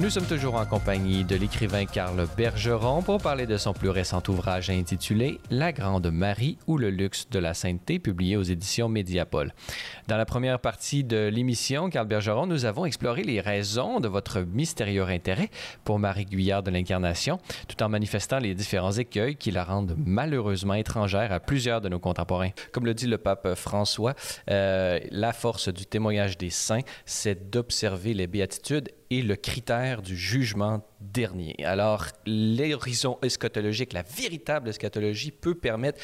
Nous sommes toujours en compagnie de l'écrivain Carl Bergeron pour parler de son plus récent ouvrage intitulé La Grande Marie ou le luxe de la sainteté, publié aux éditions Mediapol. Dans la première partie de l'émission, Carl Bergeron, nous avons exploré les raisons de votre mystérieux intérêt pour Marie Guyard de l'Incarnation, tout en manifestant les différents écueils qui la rendent malheureusement étrangère à plusieurs de nos contemporains. Comme le dit le pape François, euh, la force du témoignage des saints, c'est d'observer les béatitudes et le critère du jugement dernier. Alors, l'horizon eschatologique, la véritable eschatologie peut permettre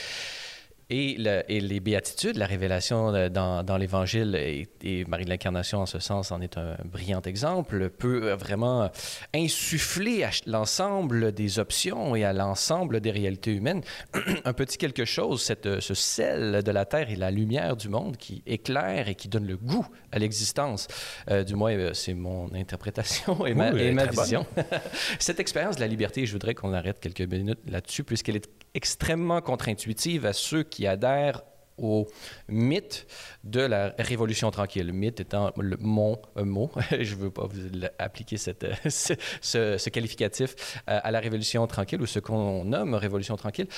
et, les béatitudes, la révélation euh, dans, l'Évangile, et, Marie de l'Incarnation en ce sens en est un brillant exemple, peut euh, vraiment insuffler à l'ensemble des options et à l'ensemble des réalités humaines un petit quelque chose, cette, ce sel de la terre et la lumière du monde qui éclaire et qui donne le goût à l'existence. Euh, du moins, c'est mon interprétation et ma, et ma vision. cette expérience de la liberté, je voudrais qu'on arrête quelques minutes là-dessus, puisqu'elle est extrêmement contre-intuitive à ceux qui adhèrent au mythe de la Révolution tranquille. Mythe étant le, mon mot, je ne veux pas vous appliquer cette, ce, qualificatif euh, à la Révolution tranquille ou ce qu'on nomme Révolution tranquille.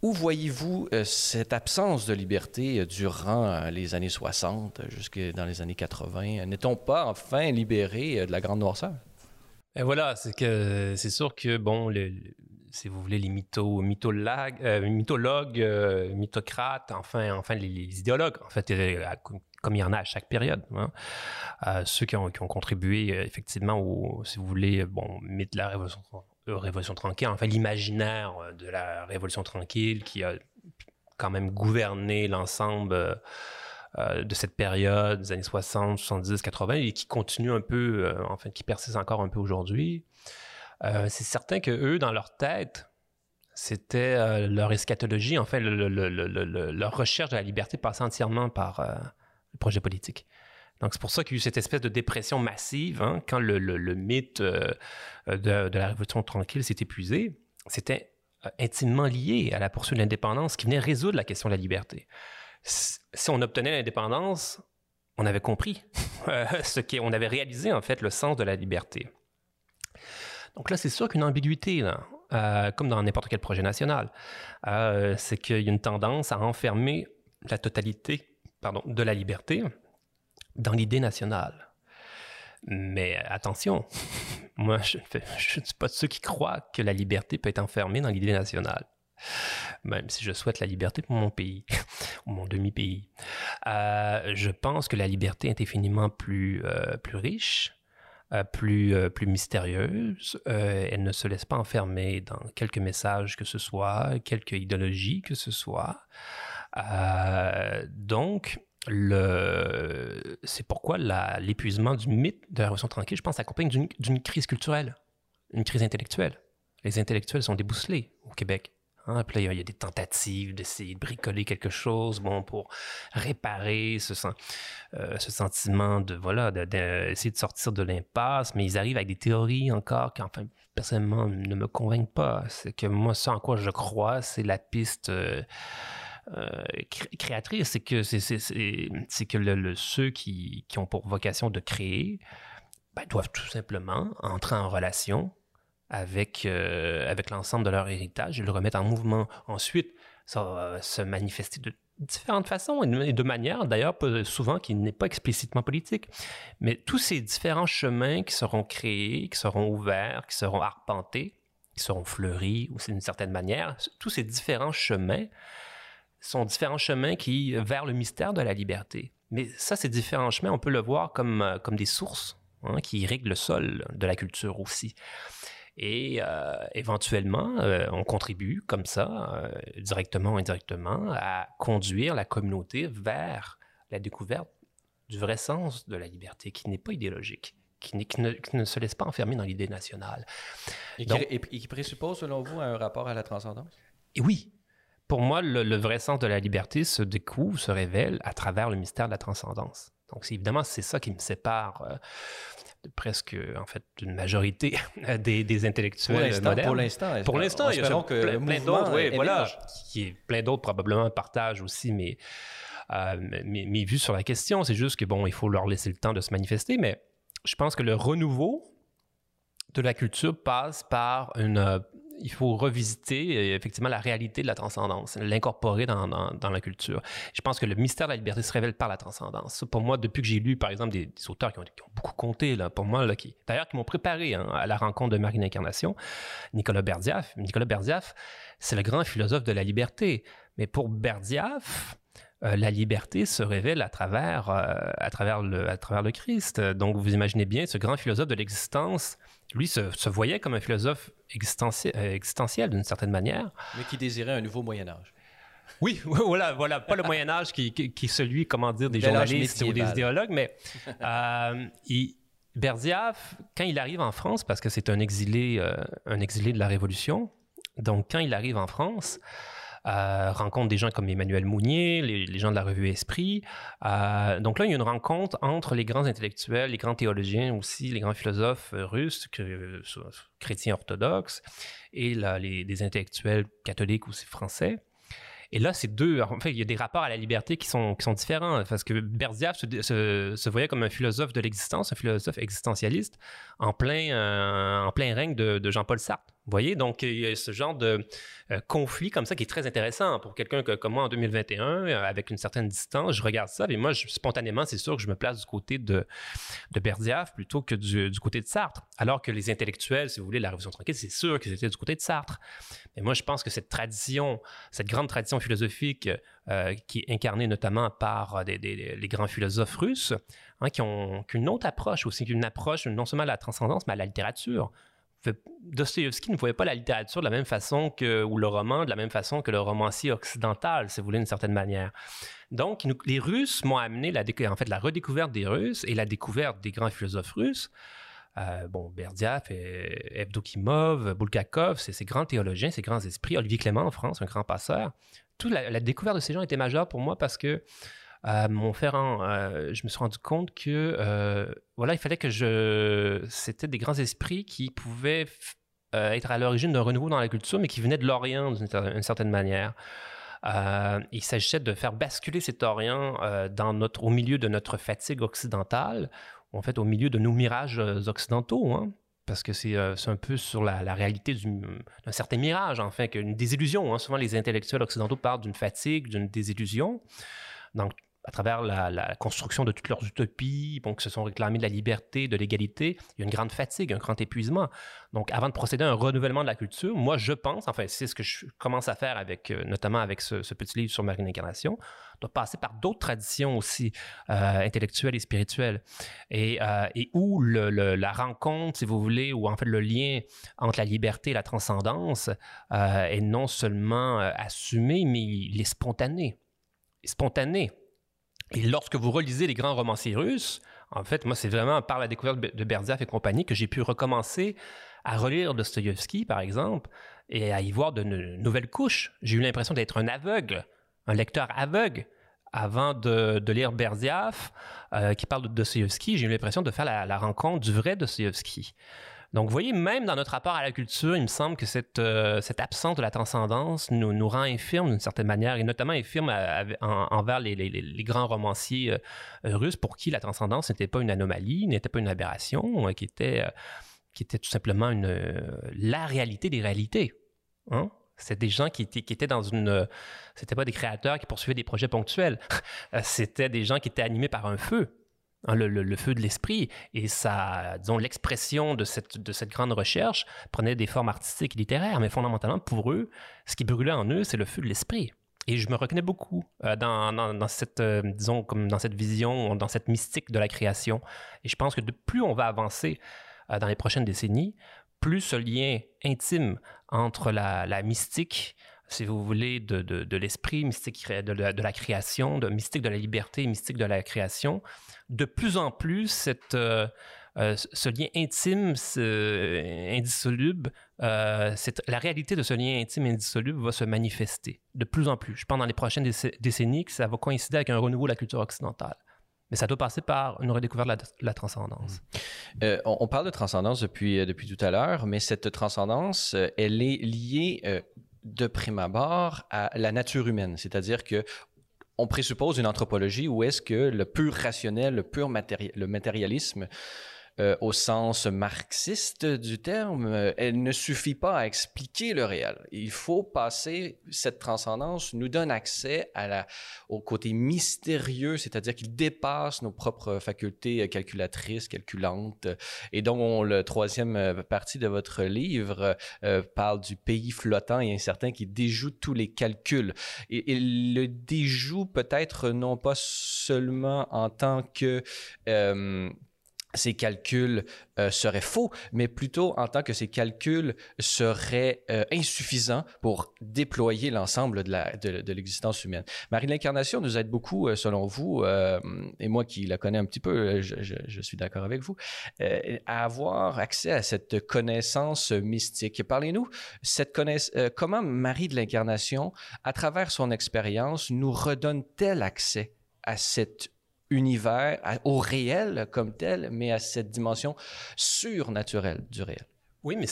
Où voyez-vous euh, cette absence de liberté euh, durant les années 60 jusque dans les années 80? N'est-on pas enfin libéré de la grande noirceur? Et voilà, c'est que c'est sûr que bon, le, si vous voulez, les mythologues, euh, mythologues euh, mythocrates, enfin, enfin les, idéologues, en fait, euh, comme il y en a à chaque période. Hein. ceux qui ont, contribué effectivement au, si vous voulez, bon, mythe de la Révolution, Révolution tranquille, enfin l'imaginaire de la Révolution tranquille qui a quand même gouverné l'ensemble de cette période des années 60, 70, 80 et qui continue un peu, enfin, qui persiste encore un peu aujourd'hui. Euh, c'est certain que eux, dans leur tête, c'était euh, leur eschatologie, en fait, leur recherche de la liberté passait entièrement par euh, le projet politique. Donc, c'est pour ça qu'il y a eu cette espèce de dépression massive hein, quand le, mythe de, la Révolution tranquille s'est épuisé. C'était intimement lié à la poursuite de l'indépendance qui venait résoudre la question de la liberté. Si on obtenait l'indépendance, on avait compris ce qu'on avait réalisé, en fait, le sens de la liberté. Donc là, c'est sûr qu'une ambiguïté, euh, comme dans n'importe quel projet national, euh, c'est qu'il y a une tendance à enfermer la totalité pardon, de la liberté dans l'idée nationale. Mais attention, moi, je ne suis pas de ceux qui croient que la liberté peut être enfermée dans l'idée nationale. Même si je souhaite la liberté pour mon pays, ou mon demi-pays. Euh, je pense que la liberté est infiniment plus, plus riche, euh, plus, euh, plus mystérieuse. Euh, elle ne se laisse pas enfermer dans quelques messages que ce soit, quelques idéologies que ce soit. donc, c'est pourquoi l'épuisement du mythe de la Révolution tranquille, je pense, s'accompagne d'une crise culturelle, une crise intellectuelle. Les intellectuels sont débousselés au Québec. Hein, puis il y, a des tentatives d'essayer de bricoler quelque chose, bon, pour réparer ce, euh, sentiment de, voilà, d'essayer de, sortir de l'impasse, mais ils arrivent avec des théories encore qui, enfin, personnellement, ne me convainquent pas. C'est que moi, ce en quoi je crois, c'est la piste euh, euh, créatrice, c'est que, c'est, que ceux qui, qui, ont pour vocation de créer ben, doivent tout simplement entrer en relation avec, euh, avec l'ensemble de leur héritage et le remettre en mouvement. Ensuite, ça va se manifester de différentes façons et de manière d'ailleurs souvent qui n'est pas explicitement politique. Mais tous ces différents chemins qui seront créés, qui seront ouverts, qui seront arpentés, qui seront fleuris aussi d'une certaine manière, tous ces différents chemins sont différents chemins qui vers le mystère de la liberté. Mais ça, ces différents chemins, on peut le voir comme, euh, comme des sources hein, qui irriguent le sol de la culture aussi. Et euh, éventuellement, euh, on contribue comme ça, directement ou indirectement, à conduire la communauté vers la découverte du vrai sens de la liberté, qui n'est pas idéologique, qui, ne, se laisse pas enfermer dans l'idée nationale. Et, qui, présuppose, selon vous, un rapport à la transcendance? Et oui, pour moi, le, vrai sens de la liberté se découvre, se révèle à travers le mystère de la transcendance. Donc, évidemment, c'est ça qui me sépare euh, de presque, en fait, d'une majorité des, intellectuels pour modernes. Pour l'instant. Pour l'instant, il y a plein, plein d'autres, oui, voilà, qui, est plein d'autres probablement partagent aussi mes, euh, mes, mes, vues sur la question. C'est juste que, bon, il faut leur laisser le temps de se manifester, mais je pense que le renouveau de la culture passe par une, euh, il faut revisiter euh, effectivement la réalité de la transcendance, l'incorporer dans, la culture. Je pense que le mystère de la liberté se révèle par la transcendance. pour moi, depuis que j'ai lu, par exemple, des, auteurs qui ont, beaucoup compté, pour moi, d'ailleurs, qui m'ont préparé hein, à la rencontre de Marine Incarnation, Nicolas Berdiaf. Nicolas Berdiaf, c'est le grand philosophe de la liberté. Mais pour Berdiaf, euh, la liberté se révèle euh, à travers le Christ. Donc, vous imaginez bien, ce grand philosophe de l'existence, lui, se, voyait comme un philosophe existentiel, euh, existentiel d'une certaine manière. Mais qui désirait un nouveau Moyen Âge. Oui, voilà, voilà, pas le Moyen Âge qui, qui, est celui, comment dire, des journalistes ou des idéologues, mais il, Berdiaf, quand il arrive en France, parce que c'est un exilé, un exilé de la Révolution, donc quand il arrive en France, euh, rencontre des gens comme Emmanuel Mounier, les, gens de la revue Esprit. Euh, donc là, il y a une rencontre entre les grands intellectuels, les grands théologiens aussi, les grands philosophes euh, russes, chrétiens orthodoxes, et là, les, des intellectuels catholiques aussi français. Et là, c'est deux. En fait, il y a des rapports à la liberté qui sont, qui sont différents. Parce que Berdiaf se, voyait comme un philosophe de l'existence, un philosophe existentialiste, en plein, en plein règne de Jean-Paul Sartre. Vous voyez, donc il y a ce genre de euh, conflit comme ça qui est très intéressant pour quelqu'un comme moi en 2021, euh, avec une certaine distance. Je regarde ça, et moi, spontanément, c'est sûr que je me place du côté de, de Berdiaf plutôt que du, côté de Sartre. Alors que les intellectuels, si vous voulez, la Révolution tranquille, c'est sûr qu'ils étaient du côté de Sartre. Mais moi, je pense que cette tradition, cette grande tradition philosophique euh, qui est incarnée notamment par les grands philosophes russes, hein, qui ont qu'une autre approche aussi, une approche non seulement à la transcendance, mais à la littérature. Dostoevsky ne voyait pas la littérature de la même façon que, ou le roman de la même façon que le romancier occidental, si vous voulez, d'une certaine manière. Donc, les Russes m'ont amené la, en fait, la redécouverte des Russes et la découverte des grands philosophes russes. Euh, bon, Berdiaf, Evdokimov, Bulgakov, ces grands théologiens, ces grands esprits. Olivier Clément en France, un grand passeur. Toute la, la découverte de ces gens était majeure pour moi parce que euh, mon Ferrand, euh, je me suis rendu compte que euh, voilà, il fallait que je. C'était des grands esprits qui pouvaient être à l'origine d'un renouveau dans la culture, mais qui venaient de l'Orient d'une certaine manière. il s'agissait de faire basculer cet Orient dans notre, au milieu de notre fatigue occidentale, en fait au milieu de nos mirages occidentaux. Hein, parce que c'est un peu sur la, réalité d'un certain mirage, en fait, une désillusion. Hein. Souvent, les intellectuels occidentaux parlent d'une fatigue, d'une désillusion. Donc, à travers la, construction de toutes leurs utopies, bon, qui se sont réclamées de la liberté, de l'égalité, il y a une grande fatigue, un grand épuisement. Donc, avant de procéder à un renouvellement de la culture, moi, je pense, enfin, c'est ce que je commence à faire avec, euh, notamment avec ce, petit livre sur Marine Incarnation, doit passer par d'autres traditions aussi euh, intellectuelles et spirituelles, et, euh, et où la rencontre, si vous voulez, ou en fait le lien entre la liberté et la transcendance est non seulement assumé, mais il est spontané. Spontané. Et lorsque vous relisez les grands romanciers russes, en fait, moi, c'est vraiment par la découverte de Berdiaf et compagnie que j'ai pu recommencer à relire Dostoïevski, par exemple, et à y voir de nouvelles couches. J'ai eu l'impression d'être un aveugle, un lecteur aveugle. Avant de, lire Berdiaf, euh, qui parle de Dostoïevski, j'ai eu l'impression de faire la, rencontre du vrai Dostoïevski. Donc, vous voyez, même dans notre rapport à la culture, il me semble que cette, euh, absence de la transcendance nous, rend infirmes d'une certaine manière, et notamment infirmes envers les, grands romanciers euh, russes pour qui la transcendance n'était pas une anomalie, n'était pas une aberration, qui, était, tout simplement la réalité des réalités. Hein? C'était des gens qui étaient, qui étaient dans une. C'était pas des créateurs qui poursuivaient des projets ponctuels. C'était des gens qui étaient animés par un feu. Hein, le, feu de l'esprit. Et ça, disons, l'expression de cette, de cette grande recherche prenait des formes artistiques et littéraires, mais fondamentalement, pour eux, ce qui brûlait en eux, c'est le feu de l'esprit. Et je me reconnais beaucoup euh, dans, dans, cette, euh, disons, comme dans cette vision, dans cette mystique de la création. Et je pense que de plus on va avancer euh, dans les prochaines décennies, plus ce lien intime entre la, la mystique, si vous voulez, de, de, l'esprit, mystique de, la création, de mystique de la liberté, mystique de la création, de plus en plus, cette, euh, euh, ce lien intime, indissoluble, euh, la réalité de ce lien intime indissoluble va se manifester de plus en plus. Je pense dans les prochaines décennies que ça va coïncider avec un renouveau de la culture occidentale. Mais ça doit passer par une redécouverte de la, transcendance. Mmh. on, parle de transcendance depuis, depuis tout à l'heure, mais cette transcendance, elle est liée de prime abord à la nature humaine, c'est-à-dire que on présuppose une anthropologie où est-ce que le pur rationnel, le pur le matérialisme euh, au sens marxiste du terme, euh, elle ne suffit pas à expliquer le réel. Il faut passer, cette transcendance nous donne accès au côté mystérieux, c'est-à-dire qu'il dépasse nos propres facultés calculatrices, calculantes. Et donc, le troisième euh, partie de votre livre parle du pays flottant et incertain qui déjoue tous les calculs. Et le déjoue peut-être non pas seulement en tant que ces calculs euh, seraient faux, mais plutôt en tant que ces calculs seraient euh, insuffisants pour déployer l'ensemble de, l'existence humaine. Marie l'Incarnation nous aide beaucoup, euh, selon vous, et moi qui la connais un petit peu, je, suis d'accord avec vous, à avoir accès à cette connaissance mystique. Parlez-nous, cette connaiss comment Marie de l'Incarnation, à travers son expérience, nous redonne-t-elle accès à cette univers, au réel comme tel, mais à cette dimension surnaturelle du réel. Oui, mais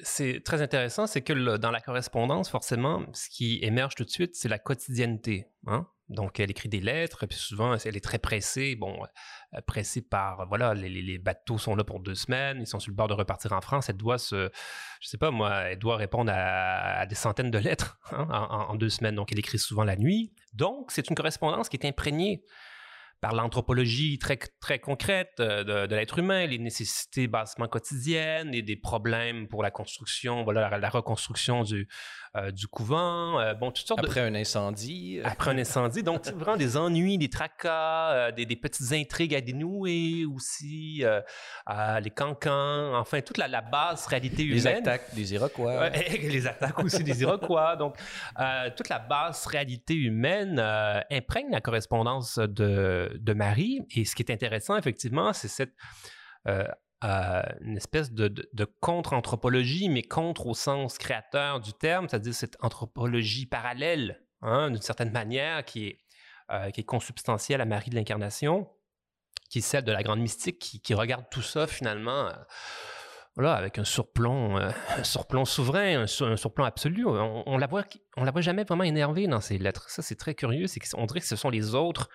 c'est très intéressant, c'est que dans la correspondance, forcément, ce qui émerge tout de suite, c'est la quotidienneté. Hein? Donc, elle écrit des lettres, puis souvent, elle est très pressée. Bon, euh, pressée par, voilà, les, bateaux sont là pour deux semaines, ils sont sur le bord de repartir en France. Elle doit se, je sais pas moi, elle doit répondre à, des centaines de lettres hein, en, deux semaines. Donc, elle écrit souvent la nuit. Donc, c'est une correspondance qui est imprégnée par l'anthropologie très, très concrète euh, de, l'être humain, les nécessités bassement quotidiennes et des problèmes pour la construction, voilà, la reconstruction du, du couvent, euh, bon, toutes sortes Après un incendie. Après un incendie, donc vraiment des ennuis, des tracas, euh, des, petites intrigues à dénouer aussi, les cancans, enfin toute la, la basse réalité humaine. Les attaques des Iroquois. les attaques aussi des Iroquois. Donc toute la basse réalité humaine imprègne la correspondance de, de Marie. Et ce qui est intéressant, effectivement, c'est cette une espèce de, contre-anthropologie, mais contre au sens créateur du terme, c'est-à-dire cette anthropologie parallèle, hein, d'une certaine manière, qui est, euh, qui est consubstantielle à Marie de l'Incarnation, qui est celle de la grande mystique, qui, regarde tout ça finalement. Euh, voilà, avec un surplomb, euh, un surplomb souverain, un, surplomb absolu. On, on, la voit, on la voit jamais vraiment énervée dans ses lettres. Ça, c'est très curieux. C'est qu'on dirait que ce sont les autres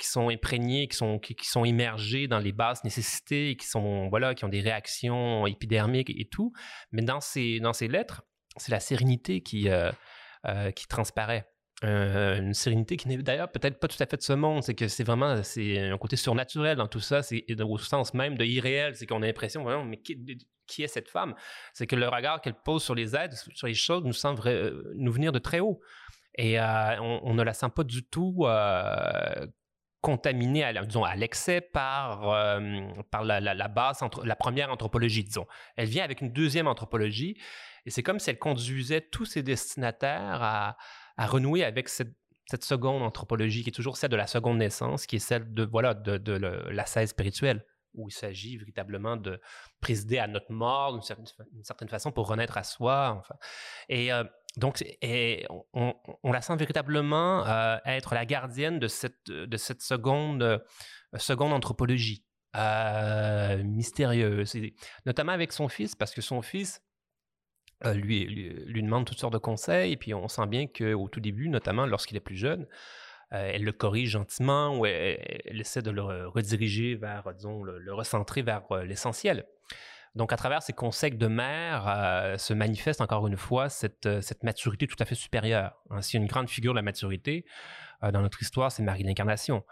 qui sont imprégnés, qui sont, qui, sont immergés dans les basses nécessités, qui sont voilà, qui ont des réactions épidermiques et tout. Mais dans ces, dans ces lettres, c'est la sérénité qui, euh, euh, qui transparaît. Euh, une sérénité qui n'est d'ailleurs peut-être pas tout à fait de ce monde, c'est que c'est vraiment c'est un côté surnaturel dans tout ça, c'est au sens même de irréel, c'est qu'on a l'impression vraiment mais qui, est cette femme? C'est que le regard qu'elle pose sur les êtres, sur les choses, nous semble nous venir de très haut. Et on, ne la sent pas du tout contaminée à, disons, à l'excès par, euh, par la, la, base, la première anthropologie, disons. Elle vient avec une deuxième anthropologie, et c'est comme si elle conduisait tous ses destinataires à, à renouer avec cette, seconde anthropologie, qui est toujours celle de la seconde naissance, qui est celle de, voilà, de, de, la scèse spirituelle, où il s'agit véritablement de présider à notre mort d'une certaine, façon pour renaître à soi. Euh, donc, on, la sent véritablement euh, être la gardienne de cette, euh, seconde anthropologie. mystérieuse, notamment avec son fils, parce que son fils lui, lui, demande toutes sortes de conseils, et puis on sent bien qu'au tout début, notamment lorsqu'il est plus jeune, elle le corrige gentiment ou elle, essaie de le rediriger vers, disons, le, recentrer vers l'essentiel. Donc, à travers ces conseils de mère, se manifeste encore une fois cette, cette, maturité tout à fait supérieure. Hein. Une grande figure de la maturité dans notre histoire, c'est Marie l'Incarnation.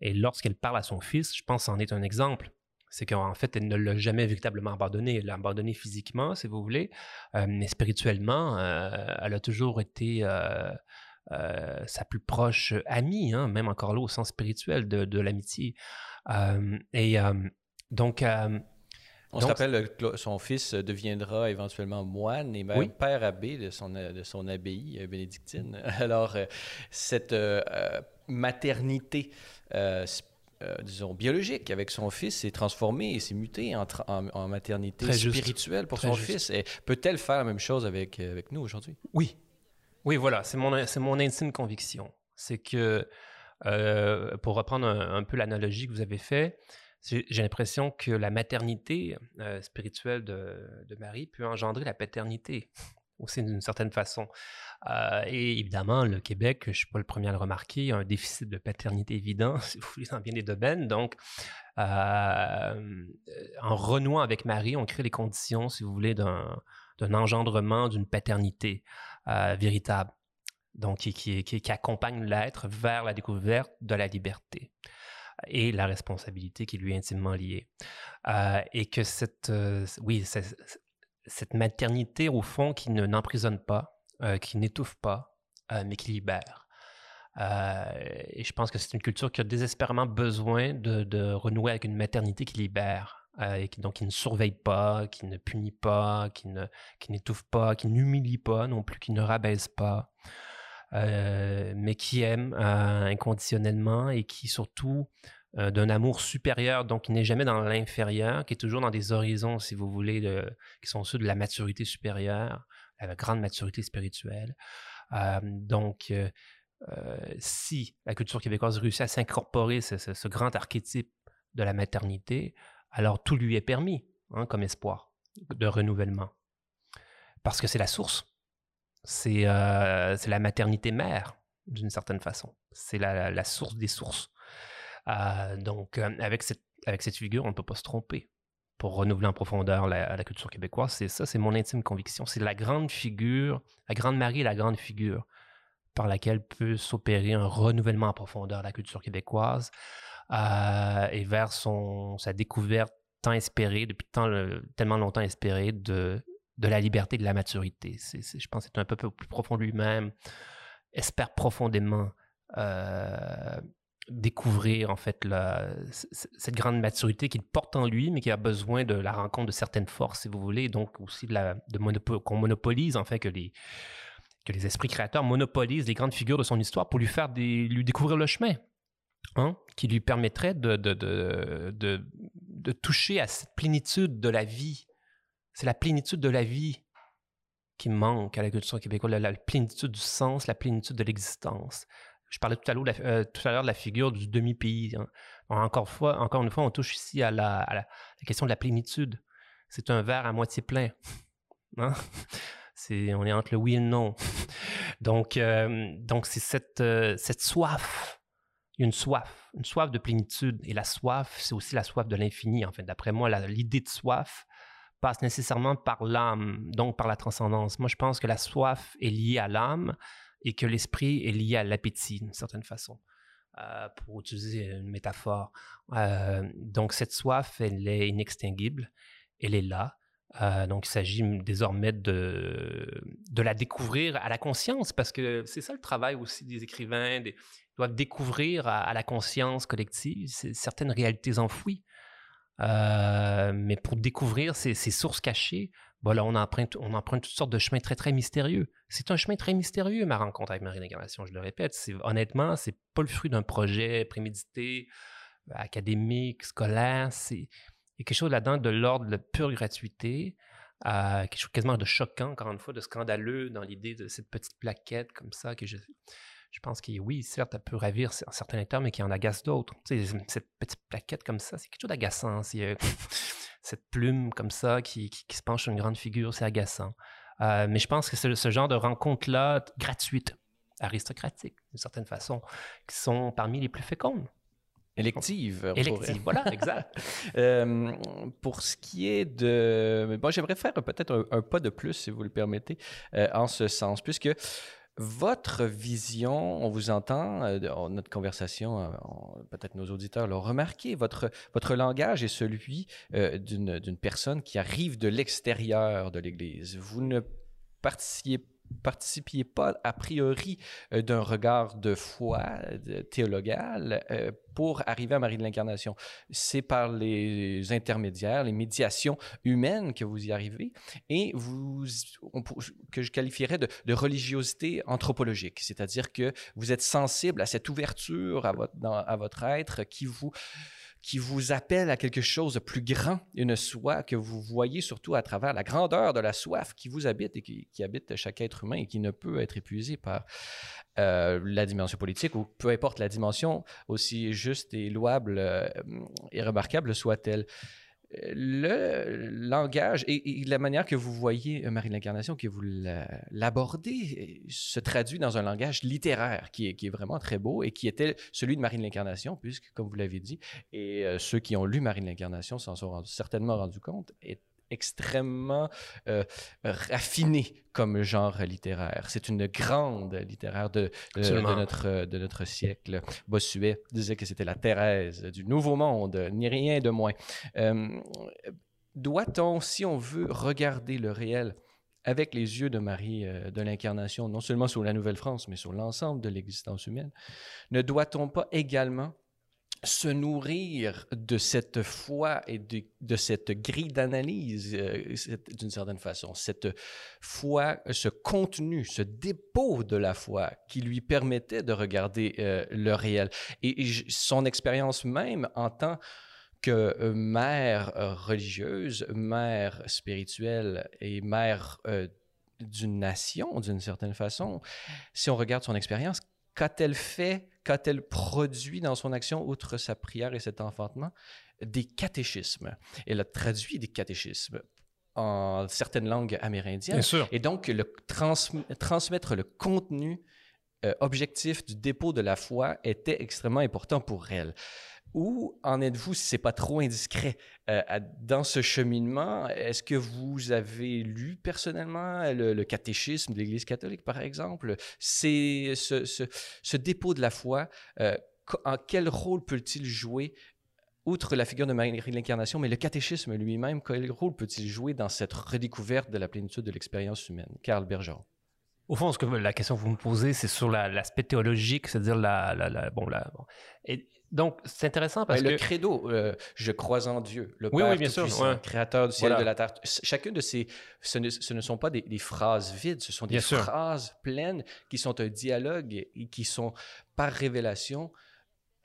Et lorsqu'elle parle à son fils, je pense en est un exemple. C'est qu'en fait, elle ne l'a jamais véritablement abandonné. Elle l'a abandonné physiquement, si vous voulez, mais spirituellement, elle a toujours été sa plus proche amie, hein, même encore là au sens spirituel de, l'amitié. et donc, on se rappelle que son fils deviendra éventuellement moine et même père abbé de son, de son abbaye bénédictine. Alors, cette maternité disons, biologique avec son fils s'est transformée et s'est mutée en, en, maternité spirituelle pour son fils. Peut-elle faire la même chose avec, avec nous aujourd'hui? Oui, oui, voilà, c'est mon, mon intime conviction. C'est que, euh, pour reprendre un, peu l'analogie que vous avez faite, j'ai l'impression que la maternité euh, spirituelle de, Marie peut engendrer la paternité aussi d'une certaine façon. Euh, et évidemment, le Québec, je ne suis pas le premier à le remarquer, a un déficit de paternité évident, si vous voulez, dans bien des domaines. Donc, en renouant avec Marie, on crée les conditions, si vous voulez, d'un engendrement d'une paternité. Euh, véritable, donc qui, accompagne l'être vers la découverte de la liberté et la responsabilité qui lui est intimement liée. Euh, et que cette, euh, oui, cette maternité, au fond, qui ne n'emprisonne pas, qui n'étouffe pas, mais qui libère. et je pense que c'est une culture qui a désespérément besoin de, de renouer avec une maternité qui libère, euh, qui, donc qui ne surveille pas, qui ne punit pas, qui ne qui n'étouffe pas, qui n'humilie pas non plus, qui ne rabaisse pas, euh, mais qui aime euh, inconditionnellement et qui surtout d'un amour supérieur, donc qui n'est jamais dans l'inférieur, qui est toujours dans des horizons, si vous voulez, qui sont ceux de la maturité supérieure, la grande maturité spirituelle. donc, si la culture québécoise réussit à s'incorporer ce, ce, grand archétype de la maternité, alors tout lui est permis hein, comme espoir de renouvellement. Parce que c'est la source. C'est euh, la maternité mère, d'une certaine façon. C'est la, source des sources. Euh, donc, euh, avec, cette, figure, on ne peut pas se tromper. Pour renouveler en profondeur la, culture québécoise, c'est ça, c'est mon intime conviction. C'est la grande figure, la grande Marie est la grande figure par laquelle peut s'opérer un renouvellement en profondeur de la culture québécoise. Et vers sa découverte tant espérée, depuis tellement longtemps espérée, de, de la liberté, de la maturité. Je pense que c'est un peu plus profond lui-même, espère profondément euh, découvrir en fait cette grande maturité qu'il porte en lui, mais qui a besoin de la rencontre de certaines forces, si vous voulez, donc aussi de qu'on monopolise en fait que les que les esprits créateurs monopolisent les grandes figures de son histoire pour lui faire lui découvrir le chemin. Hein, qui lui permettrait de, de, de, toucher à cette plénitude de la vie. C'est la plénitude de la vie qui manque à la culture québécoise, la, plénitude du sens, la plénitude de l'existence. Je parlais tout à l'heure euh, de la figure du demi-pays. Hein. Encore, fois, encore une fois, on touche ici à la, question de la plénitude. C'est un verre à moitié plein. Hein? On est entre le oui et le non. donc, euh, donc c'est cette, euh, cette soif une soif, une soif de plénitude. Et la soif, c'est aussi la soif de l'infini. En fait, d'après moi, l'idée de soif passe nécessairement par l'âme, donc par la transcendance. Moi, je pense que la soif est liée à l'âme et que l'esprit est lié à l'appétit, d'une certaine façon, euh, pour utiliser une métaphore. Euh, donc, cette soif, elle est inextinguible, elle est là. Euh, donc, il s'agit désormais de, de la découvrir à la conscience, parce que c'est ça le travail aussi des écrivains, des, doivent découvrir à, la conscience collective certaines réalités enfouies. Euh, mais pour découvrir ces, sources cachées, bon on emprunte, on emprunte toutes sortes de chemins très, très mystérieux. C'est un chemin très mystérieux, ma rencontre avec Marie d'Incarnation, je le répète. C'est, honnêtement, c'est pas le fruit d'un projet prémédité, académique, scolaire. C'est, il y a quelque chose là-dedans de l'ordre de pure gratuité, euh, quelque chose quasiment de choquant, encore une fois, de scandaleux dans l'idée de cette petite plaquette comme ça que je, je pense que oui, certes, elle peut ravir certains lecteurs, mais qui en agace d'autres. cette petite plaquette comme ça, c'est quelque chose d'agaçant. cette plume comme ça qui, se penche sur une grande figure, c'est agaçant. Euh, mais je pense que c'est ce genre de rencontres-là, gratuites, aristocratiques, d'une certaine façon, qui sont parmi les plus fécondes. Élective. Élective, voilà, exact. Euh, pour ce qui est de... Bon, j'aimerais faire peut-être un, pas de plus, si vous le permettez, euh, en ce sens, puisque votre vision, on vous entend, euh, notre conversation, peut-être nos auditeurs l'ont remarqué, votre, votre langage est celui d'une personne qui arrive de l'extérieur de l'Église. Vous ne participez participiez pas a priori euh, d'un regard de foi théologal euh, pour arriver à Marie de l'Incarnation. C'est par les intermédiaires, les médiations humaines que vous y arrivez et vous, que je qualifierais de, de religiosité anthropologique, c'est-à-dire que vous êtes sensible à cette ouverture à votre, à votre être qui vous qui vous appelle à quelque chose de plus grand, une soif que vous voyez surtout à travers la grandeur de la soif qui vous habite et qui, habite chaque être humain et qui ne peut être épuisé par euh, la dimension politique ou peu importe la dimension, aussi juste et louable euh, et remarquable soit-elle le langage et, la manière que vous voyez euh, Marie de l'Incarnation, que vous l'abordez, se traduit dans un langage littéraire qui est, qui est, vraiment très beau et qui était celui de Marie de l'Incarnation, puisque, comme vous l'avez dit, et euh, ceux qui ont lu Marie de l'Incarnation s'en sont certainement rendus compte, est extrêmement euh, raffiné comme genre littéraire. C'est une grande littéraire de, de, notre, de notre siècle. Bossuet disait que c'était la Thérèse du Nouveau Monde, ni rien de moins. Euh, doit-on, si on veut regarder le réel avec les yeux de Marie euh, de l'Incarnation, non seulement sur la Nouvelle-France, mais sur l'ensemble de l'existence humaine, ne doit-on pas également se nourrir de cette foi et de, cette grille d'analyse, euh, d'une certaine façon, cette foi, ce contenu, ce dépôt de la foi qui lui permettait de regarder euh, le réel. Et, son expérience même en tant que euh, mère religieuse, mère spirituelle et mère d'une nation, d'une certaine façon, si on regarde son expérience, qu'a-t-elle fait, qu'a-t-elle produit dans son action, outre sa prière et cet enfantement? Des catéchismes. Elle a traduit des catéchismes en certaines langues amérindiennes. Et donc, le transmettre le contenu euh, objectif du dépôt de la foi était extrêmement important pour elle. Où en êtes-vous, si c'est pas trop indiscret, euh, dans ce cheminement? Est-ce que vous avez lu personnellement le, catéchisme de l'Église catholique, par exemple? Ce, dépôt de la foi, euh, en quel rôle peut-il jouer outre la figure de Marie de l'Incarnation, mais le catéchisme lui-même, quel rôle peut-il jouer dans cette redécouverte de la plénitude de l'expérience humaine? Karl Bergeron. Au fond, ce que la question que vous me posez, c'est sur l'aspect théologique, c'est-à-dire la, bon, donc, c'est intéressant parce que... Le credo, euh, je crois en Dieu, le Père bien sûr, créateur du ciel et de la terre. Chacune de ces... Ce ne, sont pas des, phrases vides, ce sont des phrases pleines qui sont un dialogue et qui sont, par révélation,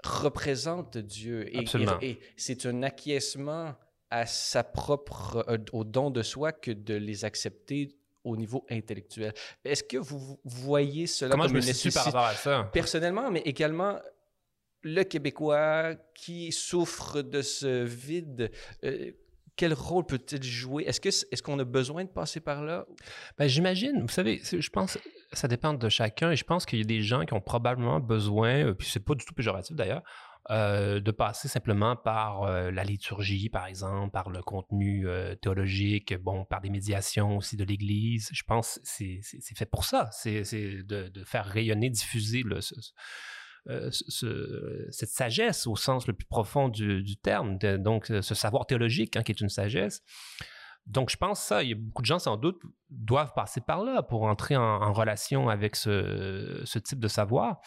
représentent Dieu. Et, et, c'est un acquiescement à sa propre... Euh, au don de soi que de les accepter au niveau intellectuel. Est-ce que vous voyez cela Comment comme je me une par rapport à ça? Personnellement, mais également le Québécois qui souffre de ce vide, euh, quel rôle peut-il jouer? Est-ce, qu'on a besoin de passer par là? Ben, j'imagine, vous savez, je pense ça dépend de chacun et je pense qu'il y a des gens qui ont probablement besoin, euh, puis c'est pas du tout péjoratif d'ailleurs, euh, de passer simplement par la liturgie, par exemple, par le contenu théologique, bon, par des médiations aussi de l'Église. Je pense que c'est, fait pour ça. C'est, de, de, faire rayonner, diffuser le, euh, cette sagesse au sens le plus profond du, terme, donc euh, ce savoir théologique hein, qui est une sagesse. Donc, je pense ça, il y a beaucoup de gens sans doute doivent passer par là pour entrer en, relation avec ce, type de savoir.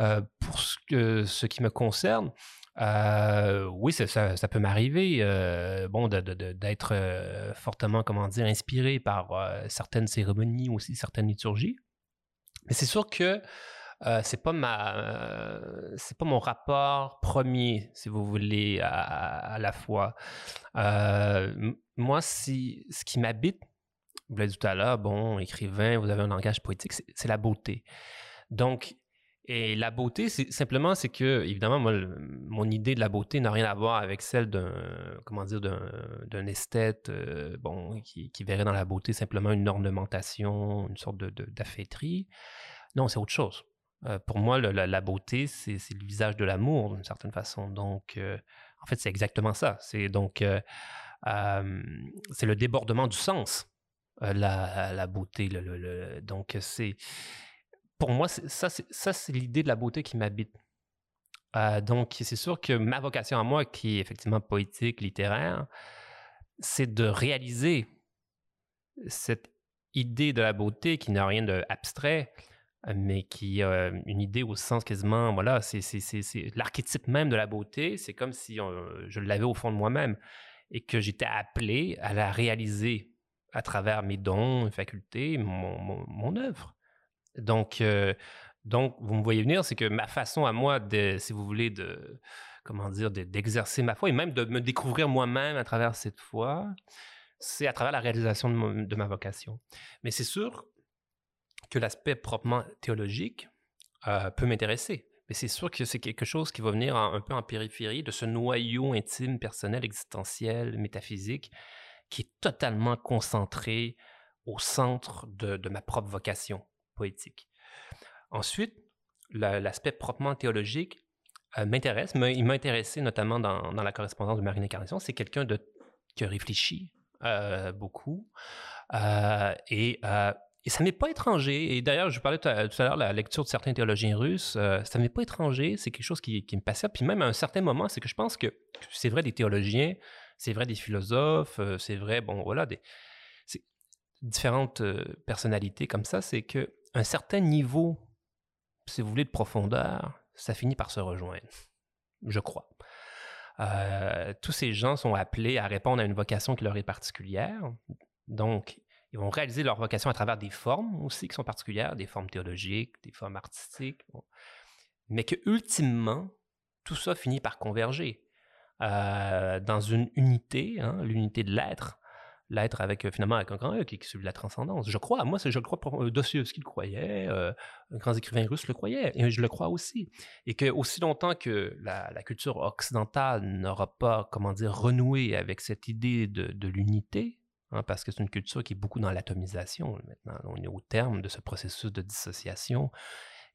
Euh, pour ce, qui me concerne, oui, ça, ça, peut m'arriver, bon, d'être fortement, comment dire, inspiré par certaines cérémonies ou aussi certaines liturgies. Mais c'est sûr que euh, c'est pas ma, euh, c'est pas mon rapport premier, si vous voulez, à, la fois. Euh, moi, si, ce qui m'habite, vous l'avez dit tout à l'heure, bon, écrivain, vous avez un langage poétique, c'est la beauté. Donc, Et la beauté, simplement, c'est que, évidemment, moi, mon idée de la beauté n'a rien à voir avec celle d'un, comment dire, d'un esthète, euh, bon, qui, verrait dans la beauté simplement une ornementation, une sorte de, d'affaîtrie. Non, c'est autre chose. Euh, pour moi, la, beauté, c'est, le visage de l'amour, d'une certaine façon. Donc, euh, en fait, c'est exactement ça. C'est donc, c'est le débordement du sens, la, beauté. Donc, c'est pour moi, ça, c'est l'idée de la beauté qui m'habite. Euh, donc, c'est sûr que ma vocation à moi, qui est effectivement poétique, littéraire, c'est de réaliser cette idée de la beauté qui n'a rien d'abstrait, mais qui a une idée au sens quasiment, voilà, c'est l'archétype même de la beauté. C'est comme si je l'avais au fond de moi-même et que j'étais appelé à la réaliser à travers mes dons, mes facultés, mon, mon, œuvre. Donc, euh, donc, vous me voyez venir, c'est que ma façon à moi, de, si vous voulez, de comment dire, d'exercer ma foi et même de me découvrir moi-même à travers cette foi, c'est à travers la réalisation de, ma vocation. Mais c'est sûr que l'aspect proprement théologique euh, peut m'intéresser. Mais c'est sûr que c'est quelque chose qui va venir un peu en périphérie de ce noyau intime, personnel, existentiel, métaphysique, qui est totalement concentré au centre de ma propre vocation poétique. Ensuite, l'aspect proprement théologique euh, m'intéresse, il m'a intéressé notamment dans, la correspondance de Marine Incarnation. C'est quelqu'un qui réfléchit euh, beaucoup et, et, ça n'est pas étranger. Et d'ailleurs, je parlais tout à, l'heure de la lecture de certains théologiens russes. ça n'est pas étranger, c'est quelque chose qui, me passait. Puis même à un certain moment, c'est que je pense que c'est vrai des théologiens, c'est vrai des philosophes, c'est vrai, bon, voilà, des différentes personnalités comme ça, c'est que un certain niveau, si vous voulez, de profondeur, ça finit par se rejoindre, je crois. Euh, tous ces gens sont appelés à répondre à une vocation qui leur est particulière. Donc, ils vont réaliser leur vocation à travers des formes aussi qui sont particulières, des formes théologiques, des formes artistiques, mais que ultimement, tout ça finit par converger euh, dans une unité, hein, l'unité de l'être, l'être avec euh, finalement avec un grand E qui est de la transcendance. Je crois, moi, je le crois, euh, Dostoevsky le croyait, euh, un grand écrivain russe le croyait, et je le crois aussi. Et que aussi longtemps que la, culture occidentale n'aura pas, comment dire, renoué avec cette idée de, l'unité, hein, parce que c'est une culture qui est beaucoup dans l'atomisation maintenant. On est au terme de ce processus de dissociation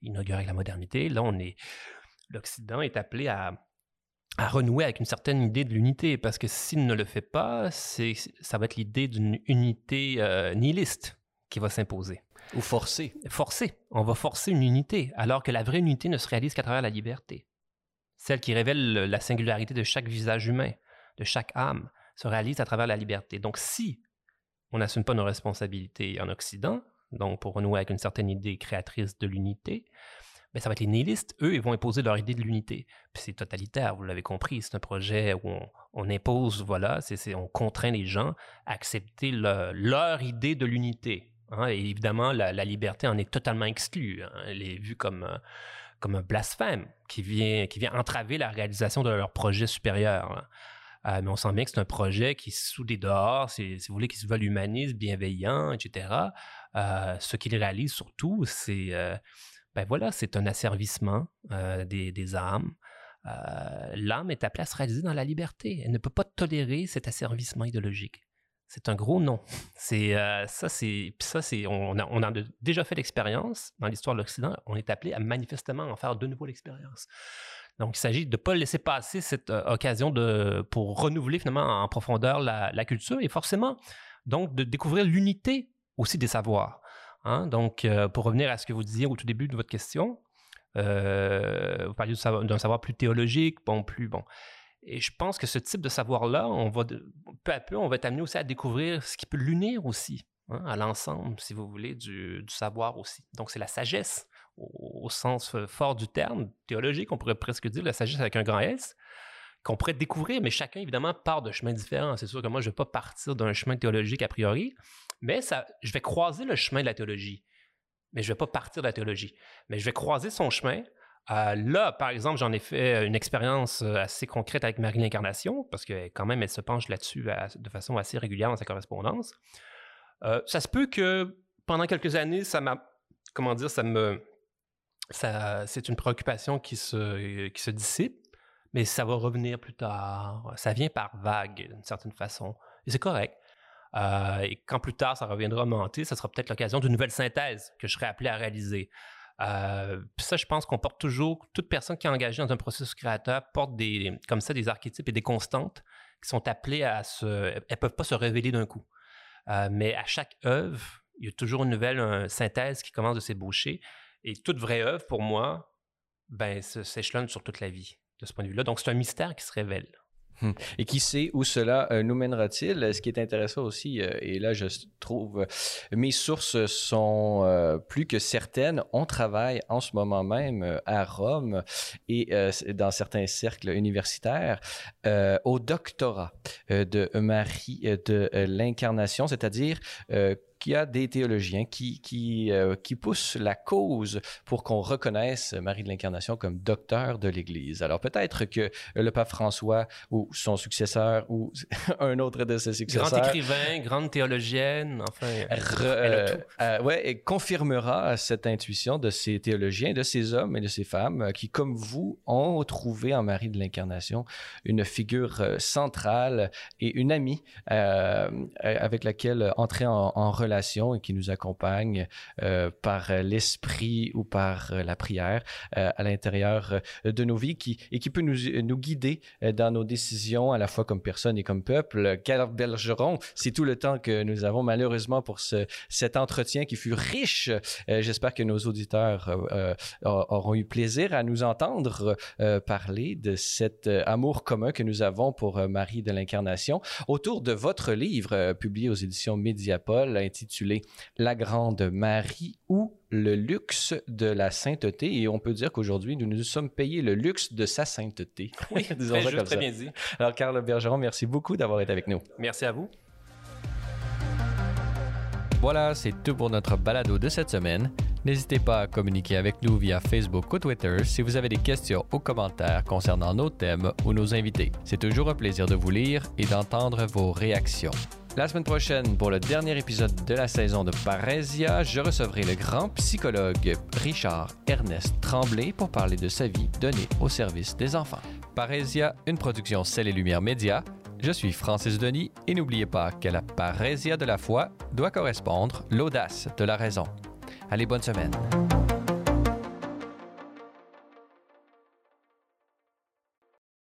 inauguré avec la modernité. Là, on est, l'Occident est appelé à à renouer avec une certaine idée de l'unité, parce que s'il ne le fait pas, c'est, ça va être l'idée d'une unité euh, nihiliste qui va s'imposer. Ou forcer. Forcer. On va forcer une unité, alors que la vraie unité ne se réalise qu'à travers la liberté. Celle qui révèle la singularité de chaque visage humain, de chaque âme, se réalise à travers la liberté. Donc si on n'assume pas nos responsabilités en Occident, donc pour renouer avec une certaine idée créatrice de l'unité, ben, ça va être les nihilistes. Eux, ils vont imposer leur idée de l'unité. Puis c'est totalitaire, vous l'avez compris. C'est un projet où on, impose, voilà, c'est, on contraint les gens à accepter leur idée de l'unité. Hein. Et évidemment, la, liberté en est totalement exclue. Hein. Elle est vue comme, comme un blasphème qui vient, qui vient entraver la réalisation de leur projet supérieur. Euh, mais on sent bien que c'est un projet qui, sous des dehors, si vous voulez, qui se veut humaniste, bienveillant, etc. Euh, ce qu'il réalise surtout, c'est ben voilà, c'est un asservissement euh, des, âmes. Euh, l'âme est appelée à se réaliser dans la liberté. Elle ne peut pas tolérer cet asservissement idéologique. C'est un gros non. C'est euh, ça, c'est ça, c'est on a, on a déjà fait l'expérience dans l'histoire de l'Occident. On est appelé à manifestement en faire de nouveau l'expérience. Donc, il s'agit de ne pas laisser passer cette occasion de pour renouveler finalement en profondeur la, la culture et forcément donc de découvrir l'unité aussi des savoirs. Hein. Donc, euh, pour revenir à ce que vous disiez au tout début de votre question, euh, vous parliez d'un savoir, plus théologique, bon, plus bon. Et je pense que ce type de savoir-là, on va peu à peu, on va être amené aussi à découvrir ce qui peut l'unir aussi, hein, à l'ensemble, si vous voulez, du, savoir aussi. Donc, c'est la sagesse au, sens fort du terme théologique, on pourrait presque dire la sagesse avec un grand S, qu'on pourrait découvrir, mais chacun, évidemment, part de chemins différents. C'est sûr que moi, je ne vais pas partir d'un chemin théologique a priori, mais ça, je vais croiser le chemin de la théologie. Mais je ne vais pas partir de la théologie. Mais je vais croiser son chemin. Euh, là, par exemple, j'en ai fait une expérience euh, assez concrète avec Marie l'Incarnation, parce que quand même, elle se penche là-dessus de façon assez régulière dans sa correspondance. Euh, ça se peut que pendant quelques années, ça m'a, comment dire, ça me, c'est une préoccupation qui se, qui se dissipe, mais ça va revenir plus tard. Ça vient par vague, d'une certaine façon. Et c'est correct. Euh, et quand plus tard ça reviendra monter, ça sera peut-être l'occasion d'une nouvelle synthèse que je serai appelé à réaliser. Euh, ça, je pense qu'on porte toujours, toute personne qui est engagée dans un processus créateur porte des, comme ça des archétypes et des constantes qui sont appelées à se. Elles peuvent pas se révéler d'un coup. Euh, mais à chaque œuvre, il y a toujours une nouvelle synthèse qui commence de s'ébaucher. Et toute vraie œuvre, pour moi, ben, s'échelonne sur toute la vie de ce point de vue-là. Donc, c'est un mystère qui se révèle. Hum. Et qui sait où cela euh, nous mènera-t-il? Ce qui est intéressant aussi, euh, et là je trouve, mes sources sont euh, plus que certaines. On travaille en ce moment même à Rome et dans certains cercles universitaires au doctorat de Marie de l'Incarnation, c'est-à-dire qu'il y a des théologiens qui, qui, euh, qui poussent la cause pour qu'on reconnaisse Marie de l'Incarnation comme docteur de l'Église. Alors peut-être que le pape François ou son successeur ou un autre de ses successeurs... Grand écrivain, grande théologienne, enfin... Euh, euh, ouais, et confirmera cette intuition de ces théologiens, de ces hommes et de ces femmes qui, comme vous, ont trouvé en Marie de l'Incarnation une figure centrale et une amie avec laquelle entrer en, en relation et qui nous accompagne euh, par l'esprit ou par euh, la prière euh, à l'intérieur de nos vies et qui peut nous, nous guider dans nos décisions à la fois comme personne et comme peuple. Carl Bergeron, c'est tout le temps que nous avons malheureusement pour ce, cet entretien qui fut riche. J'espère que nos auditeurs auront eu plaisir à nous entendre parler de cet amour commun que nous avons pour Marie de l'Incarnation autour de votre livre publié aux éditions Mediapol intitulé intitulé La Grande Marie ou le luxe de la sainteté. Et on peut dire qu'aujourd'hui, nous nous sommes payés le luxe de sa sainteté. Oui, disons ça comme très bien dit. Alors, Carl Bergeron, merci beaucoup d'avoir été avec nous. Merci à vous. Voilà, c'est tout pour notre balado de cette semaine. N'hésitez pas à communiquer avec nous via Facebook ou Twitter si vous avez des questions ou commentaires concernant nos thèmes ou nos invités. C'est toujours un plaisir de vous lire et d'entendre vos réactions. La semaine prochaine, pour le dernier épisode de la saison de Parésia, je recevrai le grand psychologue Richard Ernest Tremblay pour parler de sa vie donnée au service des enfants. Parésia, une production Celle et Lumière Média. Je suis Francis Denis et n'oubliez pas qu'à la parésia de la foi doit correspondre l'audace de la raison. Allez, bonne semaine.